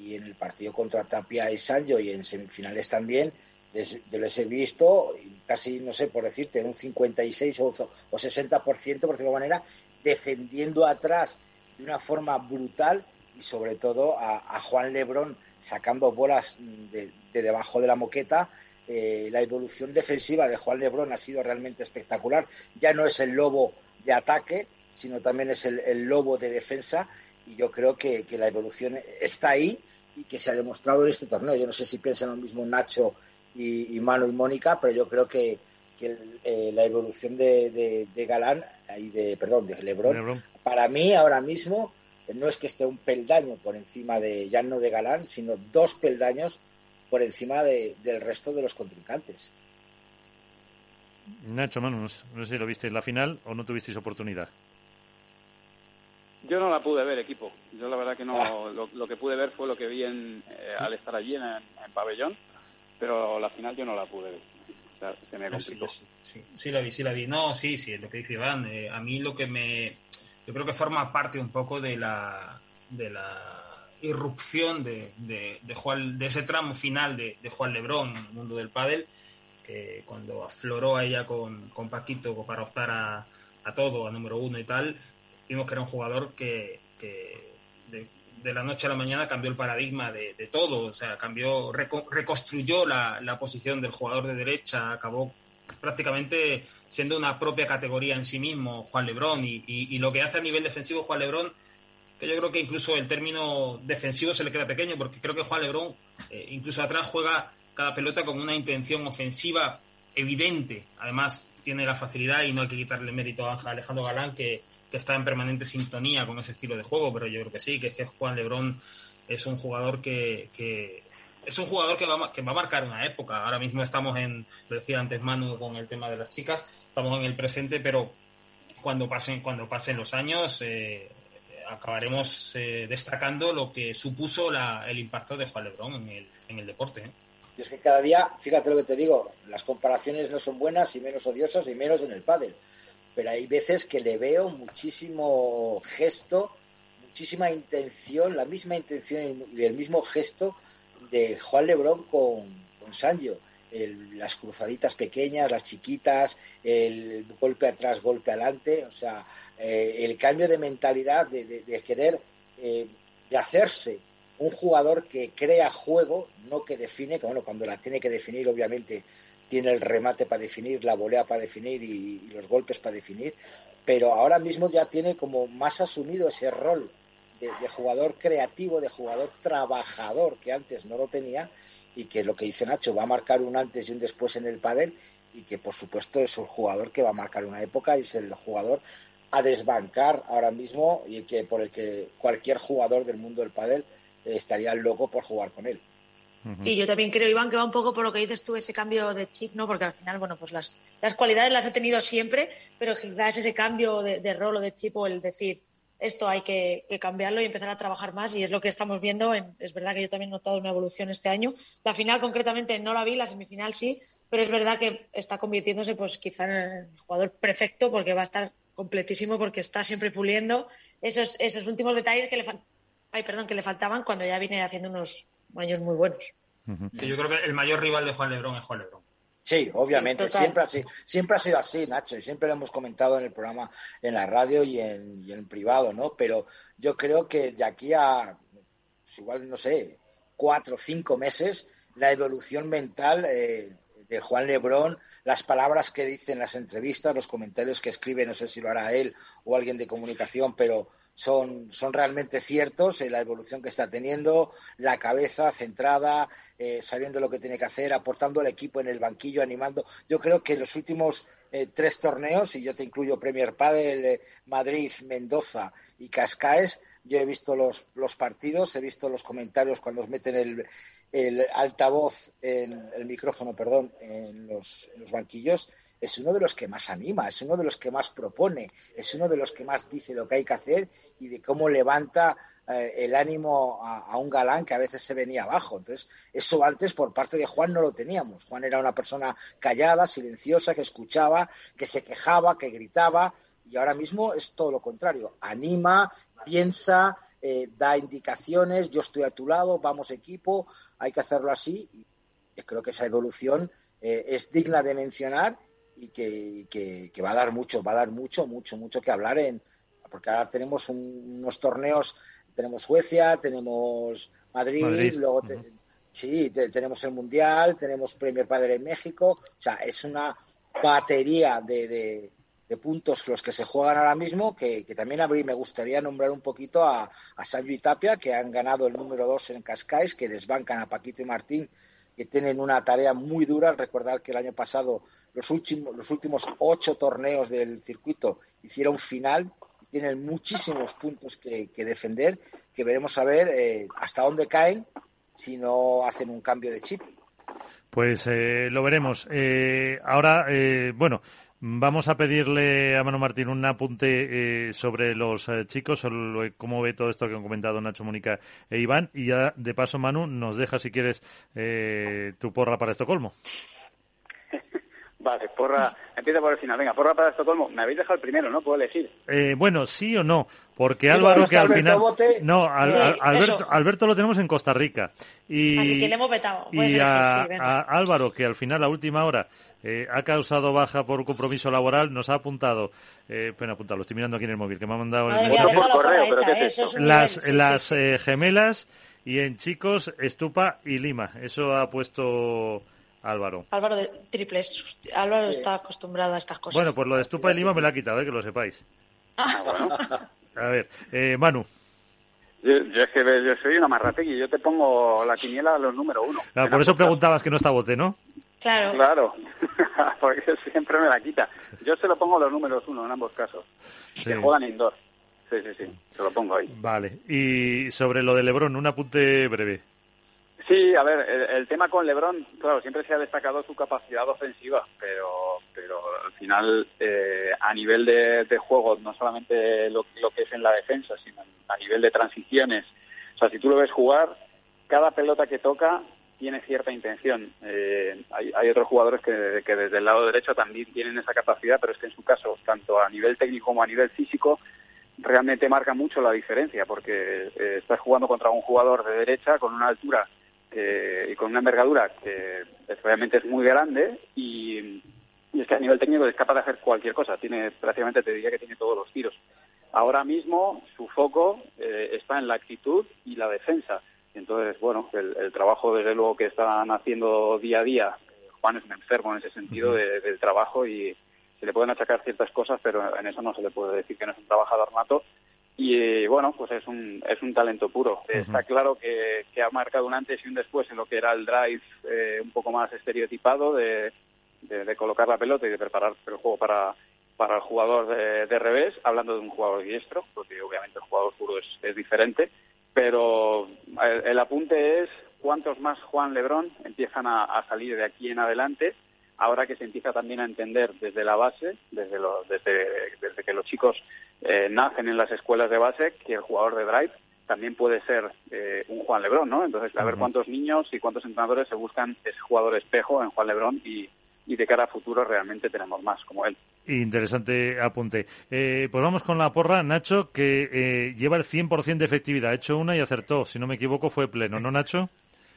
y en el partido contra Tapia y Sancho y en semifinales también les, les he visto casi, no sé, por decirte, un 56 o, o 60%, por decirlo manera, defendiendo atrás de una forma brutal y sobre todo a, Juan Lebrón sacando bolas de, de, debajo de la moqueta. Eh, la evolución defensiva de Juan Lebrón ha sido realmente espectacular. Ya no es el lobo de ataque, sino también es el, lobo de defensa. Y yo creo que, la evolución está ahí y que se ha demostrado en este torneo. Yo no sé si piensan lo mismo Nacho y, Mano y Mónica, pero yo creo que, eh, la evolución de, Galán, y de, perdón, de Lebrón, para mí ahora mismo no es que esté un peldaño por encima de, ya no de Galán, sino dos peldaños por encima del resto de los contrincantes. Nacho, Manu, no sé, si lo viste en la final o no tuvisteis oportunidad. Yo no la pude ver, equipo. Yo la verdad que no. Ah. Lo, que pude ver fue lo que vi en, eh, al estar allí en, pabellón, pero la final yo no la pude ver. O sea, se me ah, complicó. Sí, sí, la vi, sí la vi. No, sí, sí, lo que dice Iván. Eh, a mí lo que me. Yo creo que forma parte un poco de la. de la irrupción de, de, Juan, de ese tramo final de, de Juan Lebrón en el mundo del pádel que cuando afloró ella con, con Paquito para optar a, a, todo, a número uno y tal, vimos que era un jugador que, de, la noche a la mañana cambió el paradigma de, de todo, o sea, cambió, reconstruyó la, la, posición del jugador de derecha, acabó prácticamente siendo una propia categoría en sí mismo Juan Lebrón y, y, lo que hace a nivel defensivo Juan Lebrón que yo creo que incluso el término defensivo se le queda pequeño porque creo que Juan Lebrón eh, incluso atrás juega cada pelota con una intención ofensiva evidente. Además, tiene la facilidad y no hay que quitarle mérito a Alejandro Galán, que, está en permanente sintonía con ese estilo de juego, pero yo creo que sí, que es que Juan Lebrón es un jugador que, es un jugador que va, que va a marcar una época. Ahora mismo estamos en, lo decía antes Manu con el tema de las chicas, estamos en el presente, pero cuando pasen, cuando pasen los años, eh, acabaremos eh, destacando lo que supuso el impacto de Juan Lebrón en el, en el deporte. ¿eh? Y es que cada día, fíjate lo que te digo, las comparaciones no son buenas y menos odiosas y menos en el pádel. Pero hay veces que le veo muchísimo gesto, muchísima intención, la misma intención y el mismo gesto de Juan Lebrón con, con Sancho. las cruzaditas pequeñas, las chiquitas, el golpe atrás, golpe adelante, o sea, eh, el cambio de mentalidad de, querer, eh, de hacerse un jugador que crea juego, no que define, que bueno, cuando la tiene que definir, obviamente tiene el remate para definir, la volea para definir y, los golpes para definir, pero ahora mismo ya tiene como más asumido ese rol de, jugador creativo, de jugador trabajador que antes no lo tenía y que lo que dice Nacho va a marcar un antes y un después en el pádel y que por supuesto es un jugador que va a marcar una época y es el jugador a desbancar ahora mismo y que por el que cualquier jugador del mundo del pádel estaría loco por jugar con él. Sí, yo también creo, Iván, que va un poco por lo que dices tú, ese cambio de chip, ¿no? Porque al final, bueno, pues las, las cualidades las he tenido siempre, pero quizás ese cambio de, rol o de chip o el decir, esto hay que, cambiarlo y empezar a trabajar más y es lo que estamos viendo. es verdad que yo también he notado una evolución este año. La final concretamente no la vi, la semifinal sí, pero es verdad que está convirtiéndose pues quizá en el jugador perfecto porque va a estar completísimo porque está siempre puliendo esos, esos últimos detalles que le, ay, perdón, que le faltaban cuando ya viene haciendo unos años muy buenos. Yo creo que el mayor rival de Juan Lebrón es Juan Lebrón. Sí, obviamente, siempre, ha sido, siempre ha sido así, Nacho, y siempre lo hemos comentado en el programa, en la radio y en, y en privado, ¿no? Pero yo creo que de aquí a, pues igual, no sé, cuatro o cinco meses, la evolución mental eh, de Juan Lebrón, las palabras que dice en las entrevistas, los comentarios que escribe, no sé si lo hará él o alguien de comunicación, pero son, son realmente ciertos en la evolución que está teniendo, la cabeza centrada, eh, sabiendo lo que tiene que hacer, aportando al equipo en el banquillo, animando. Yo creo que en los últimos eh, tres torneos, y yo te incluyo Premier Padel, Madrid, Mendoza y Cascaes, yo he visto los, los partidos, he visto los comentarios cuando meten el, el altavoz, en, el micrófono, perdón, en los, banquillos, es uno de los que más anima, es uno de los que más propone, es uno de los que más dice lo que hay que hacer y de cómo levanta eh, el ánimo a, un galán que a veces se venía abajo. Entonces, eso antes por parte de Juan no lo teníamos. Juan era una persona callada, silenciosa, que escuchaba, que se quejaba, que gritaba y ahora mismo es todo lo contrario. Anima, piensa, eh, da indicaciones, yo estoy a tu lado, vamos equipo, hay que hacerlo así. Y creo que esa evolución eh, es digna de mencionar y que, va a dar mucho, va a dar mucho, mucho, mucho que hablar en, porque ahora tenemos unos torneos, tenemos Suecia, tenemos Madrid, luego sí, tenemos el Mundial, tenemos Premier Padre en México, o sea, es una batería de, de puntos los que se juegan ahora mismo, que, también me gustaría nombrar un poquito a, a Sancho y Tapia, que han ganado el número dos en Cascais, que desbancan a Paquito y Martín, que tienen una tarea muy dura. Recordar que el año pasado los últimos, los últimos ocho torneos del circuito hicieron final tienen muchísimos puntos que, defender, que veremos a ver eh, hasta dónde caen si no hacen un cambio de chip. Pues eh, lo veremos. Eh, ahora, bueno, Vamos a pedirle a Manu Martín un apunte eh, sobre los eh, chicos, sobre cómo ve todo esto que han comentado Nacho, Mónica e Iván. Y ya, de paso, Manu, nos deja, si quieres, eh, tu porra para Estocolmo. Vale, porra, empieza por el final. Venga, porra para Estocolmo. Me habéis dejado el primero, ¿no? Puedo elegir. bueno, sí o no, porque Álvaro que al final... No, Alberto, lo tenemos en Costa Rica. Y, Así que le hemos vetado. Y a, Álvaro, que al final, a última hora, eh, ha causado baja por compromiso laboral, nos ha apuntado, eh, bueno, apuntado, lo estoy mirando aquí en el móvil, que me ha mandado el las, las eh, gemelas y en chicos Estupa y Lima. Eso ha puesto Álvaro. Álvaro de triples. Álvaro está acostumbrado a estas cosas. Bueno, pues lo de Estupa y Lima me lo ha quitado, eh, que lo sepáis. Ah, a ver, eh, Manu. Yo, es que yo soy una marrategui, yo te pongo la quiniela a los número uno. por eso preguntabas que no está bote, ¿no? Claro. Claro, porque siempre me la quita. Yo se lo pongo los números uno en ambos casos. Que juegan indoor. Sí, sí, sí, se lo pongo ahí. Vale. Y sobre lo de Lebron, un apunte breve. Sí, a ver, el, tema con Lebron, claro, siempre se ha destacado su capacidad ofensiva, pero, pero al final, eh, a nivel de, juego, no solamente lo, lo que es en la defensa, sino a nivel de transiciones. O sea, si tú lo ves jugar, cada pelota que toca tiene cierta intención. Eh, hay, otros jugadores que, desde el lado derecho también tienen esa capacidad, pero es que en su caso, tanto a nivel técnico como a nivel físico, realmente marca mucho la diferencia, porque eh, estás jugando contra un jugador de derecha con una altura y con una envergadura que realmente es muy grande y, es que a nivel técnico es capaz de hacer cualquier cosa. Tiene prácticamente te diría que tiene todos los tiros. Ahora mismo su foco eh, está en la actitud y la defensa entonces, bueno, el, trabajo desde luego que están haciendo día a día, Juan es un enfermo en ese sentido del trabajo y se le pueden achacar ciertas cosas, pero en eso no se le puede decir que no es un trabajador nato. Y bueno, pues es un, es un talento puro. Está claro que, ha marcado un antes y un después en lo que era el drive eh, un poco más estereotipado de, de, colocar la pelota y de preparar el juego para, para el jugador de, de, revés, hablando de un jugador diestro, porque obviamente el jugador puro es, es diferente pero el, apunte es cuántos más Juan Lebrón empiezan a, salir de aquí en adelante, ahora que se empieza también a entender desde la base, desde, desde, que los chicos eh, nacen en las escuelas de base, que el jugador de drive también puede ser eh, un Juan Lebrón, ¿no? Entonces, a ver cuántos niños y cuántos entrenadores se buscan ese jugador espejo en Juan Lebrón y, y de cara a futuro realmente tenemos más como él. Interesante apunte. Eh, pues vamos con la porra, Nacho, que eh, lleva el 100% de efectividad. Ha hecho una y acertó. Si no me equivoco, fue pleno, ¿no, Nacho?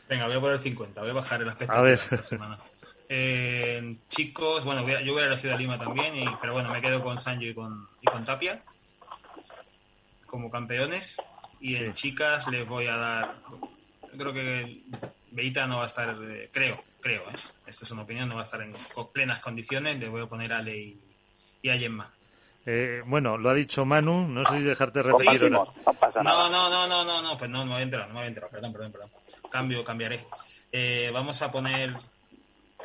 Venga, voy a poner el 50. Voy a bajar el aspecto a ver. esta semana. Eh, chicos, bueno, yo hubiera elegido a Lima también, y, pero bueno, me quedo con Sancho y con, y con Tapia como campeones. Y en chicas les voy a dar. Creo que Beita no va a estar, eh, creo, creo, ¿eh? esto es una opinión, no va a estar en plenas condiciones. Le voy a poner a Ale y, y a Gemma. Eh, bueno, lo ha dicho Manu, no sé si dejarte repetir No, no, no, no, no, no, no, pues no, no me había enterado, no me había enterado, perdón, perdón, perdón. Cambio, cambiaré. Eh, vamos a poner,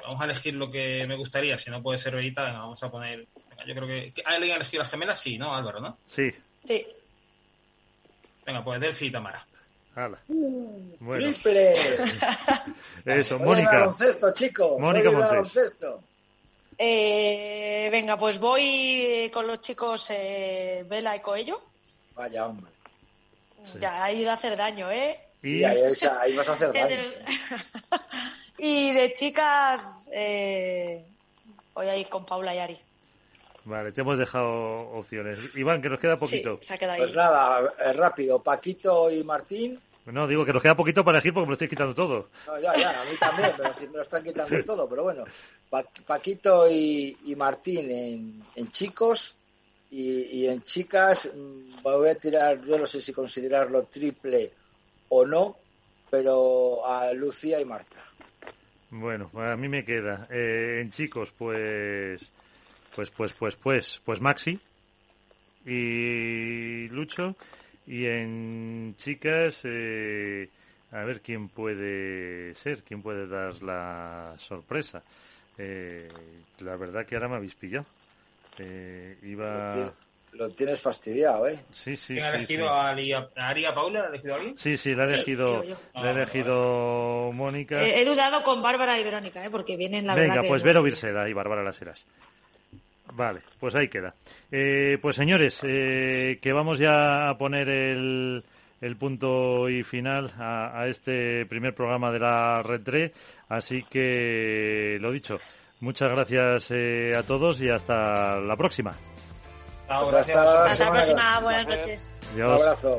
vamos a elegir lo que me gustaría, si no puede ser Beita, venga, vamos a poner, yo creo que, ¿alguien ha elegido las gemelas? Sí, ¿no, Álvaro, no? Sí. Sí. Venga, pues Delphi y Tamara. Hala. Bueno. ¡Triple! Eso, Mónica. baloncesto, chicos. Mónica Montes. Eh, venga, pues voy con los chicos eh, Vela y Coello. Vaya, hombre. Ya ha ido a hacer daño, ¿eh? Y ahí, ahí vas a hacer daño. y de chicas, eh, voy a ir con Paula y Ari. Vale, te hemos dejado opciones. Iván, que nos queda poquito. se ha quedado ahí. Pues nada, eh, rápido. Paquito y Martín. No, digo que nos queda poquito para elegir porque me lo estoy quitando todo. No, ya, ya, a mí también, pero me lo están quitando todo. Pero bueno, Paquito y, Martín en, chicos y, en chicas mm, voy a tirar, yo no sé si considerarlo triple o no, pero a Lucía y Marta. Bueno, a mí me queda. Eh, en chicos, pues pues, pues, pues, pues, pues Maxi y Lucho. Y en chicas, eh, a ver quién puede ser, quién puede dar la sorpresa. Eh, la verdad que ahora me habéis pillado. Eh, iba... Lo tienes fastidiado, ¿eh? Sí, sí, ¿Ha elegido a, Aria Paula? ¿Ha elegido a alguien? Sí, sí, la ha elegido, la ha elegido Mónica. he dudado con Bárbara y Verónica, ¿eh? Porque vienen la Venga, pues Vero Virseda y Bárbara Las Heras. Vale, pues ahí queda. Eh, pues señores, eh, que vamos ya a poner el, el punto y final a, este primer programa de la Red Así que, lo dicho, muchas gracias eh, a todos y hasta la próxima. Hasta la próxima, buenas noches. Un abrazo.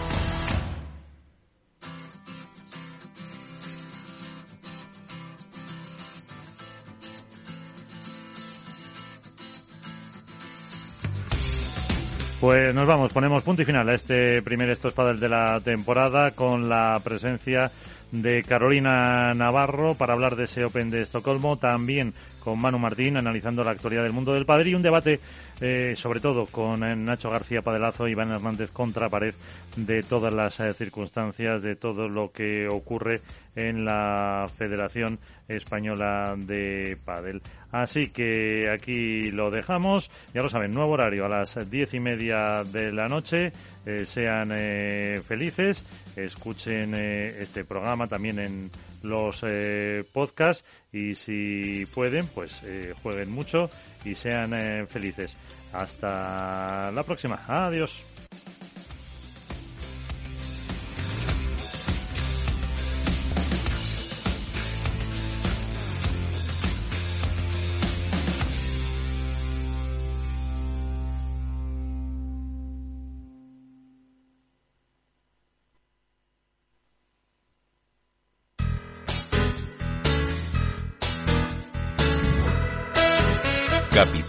Pues nos vamos, ponemos punto y final a este primer Estos Padres de la temporada con la presencia de Carolina Navarro para hablar de ese Open de Estocolmo, también con Manu Martín analizando la actualidad del mundo del padre y un debate eh, sobre todo con eh, Nacho García Padelazo y Iván Hernández contra pared de todas las eh, circunstancias, de todo lo que ocurre en la Federación Española de Padel. Así que aquí lo dejamos. Ya lo saben, nuevo horario a las diez y media de la noche. sean felices, escuchen este programa también en los podcasts y si pueden, pues jueguen mucho y sean felices. Hasta la próxima. Adiós.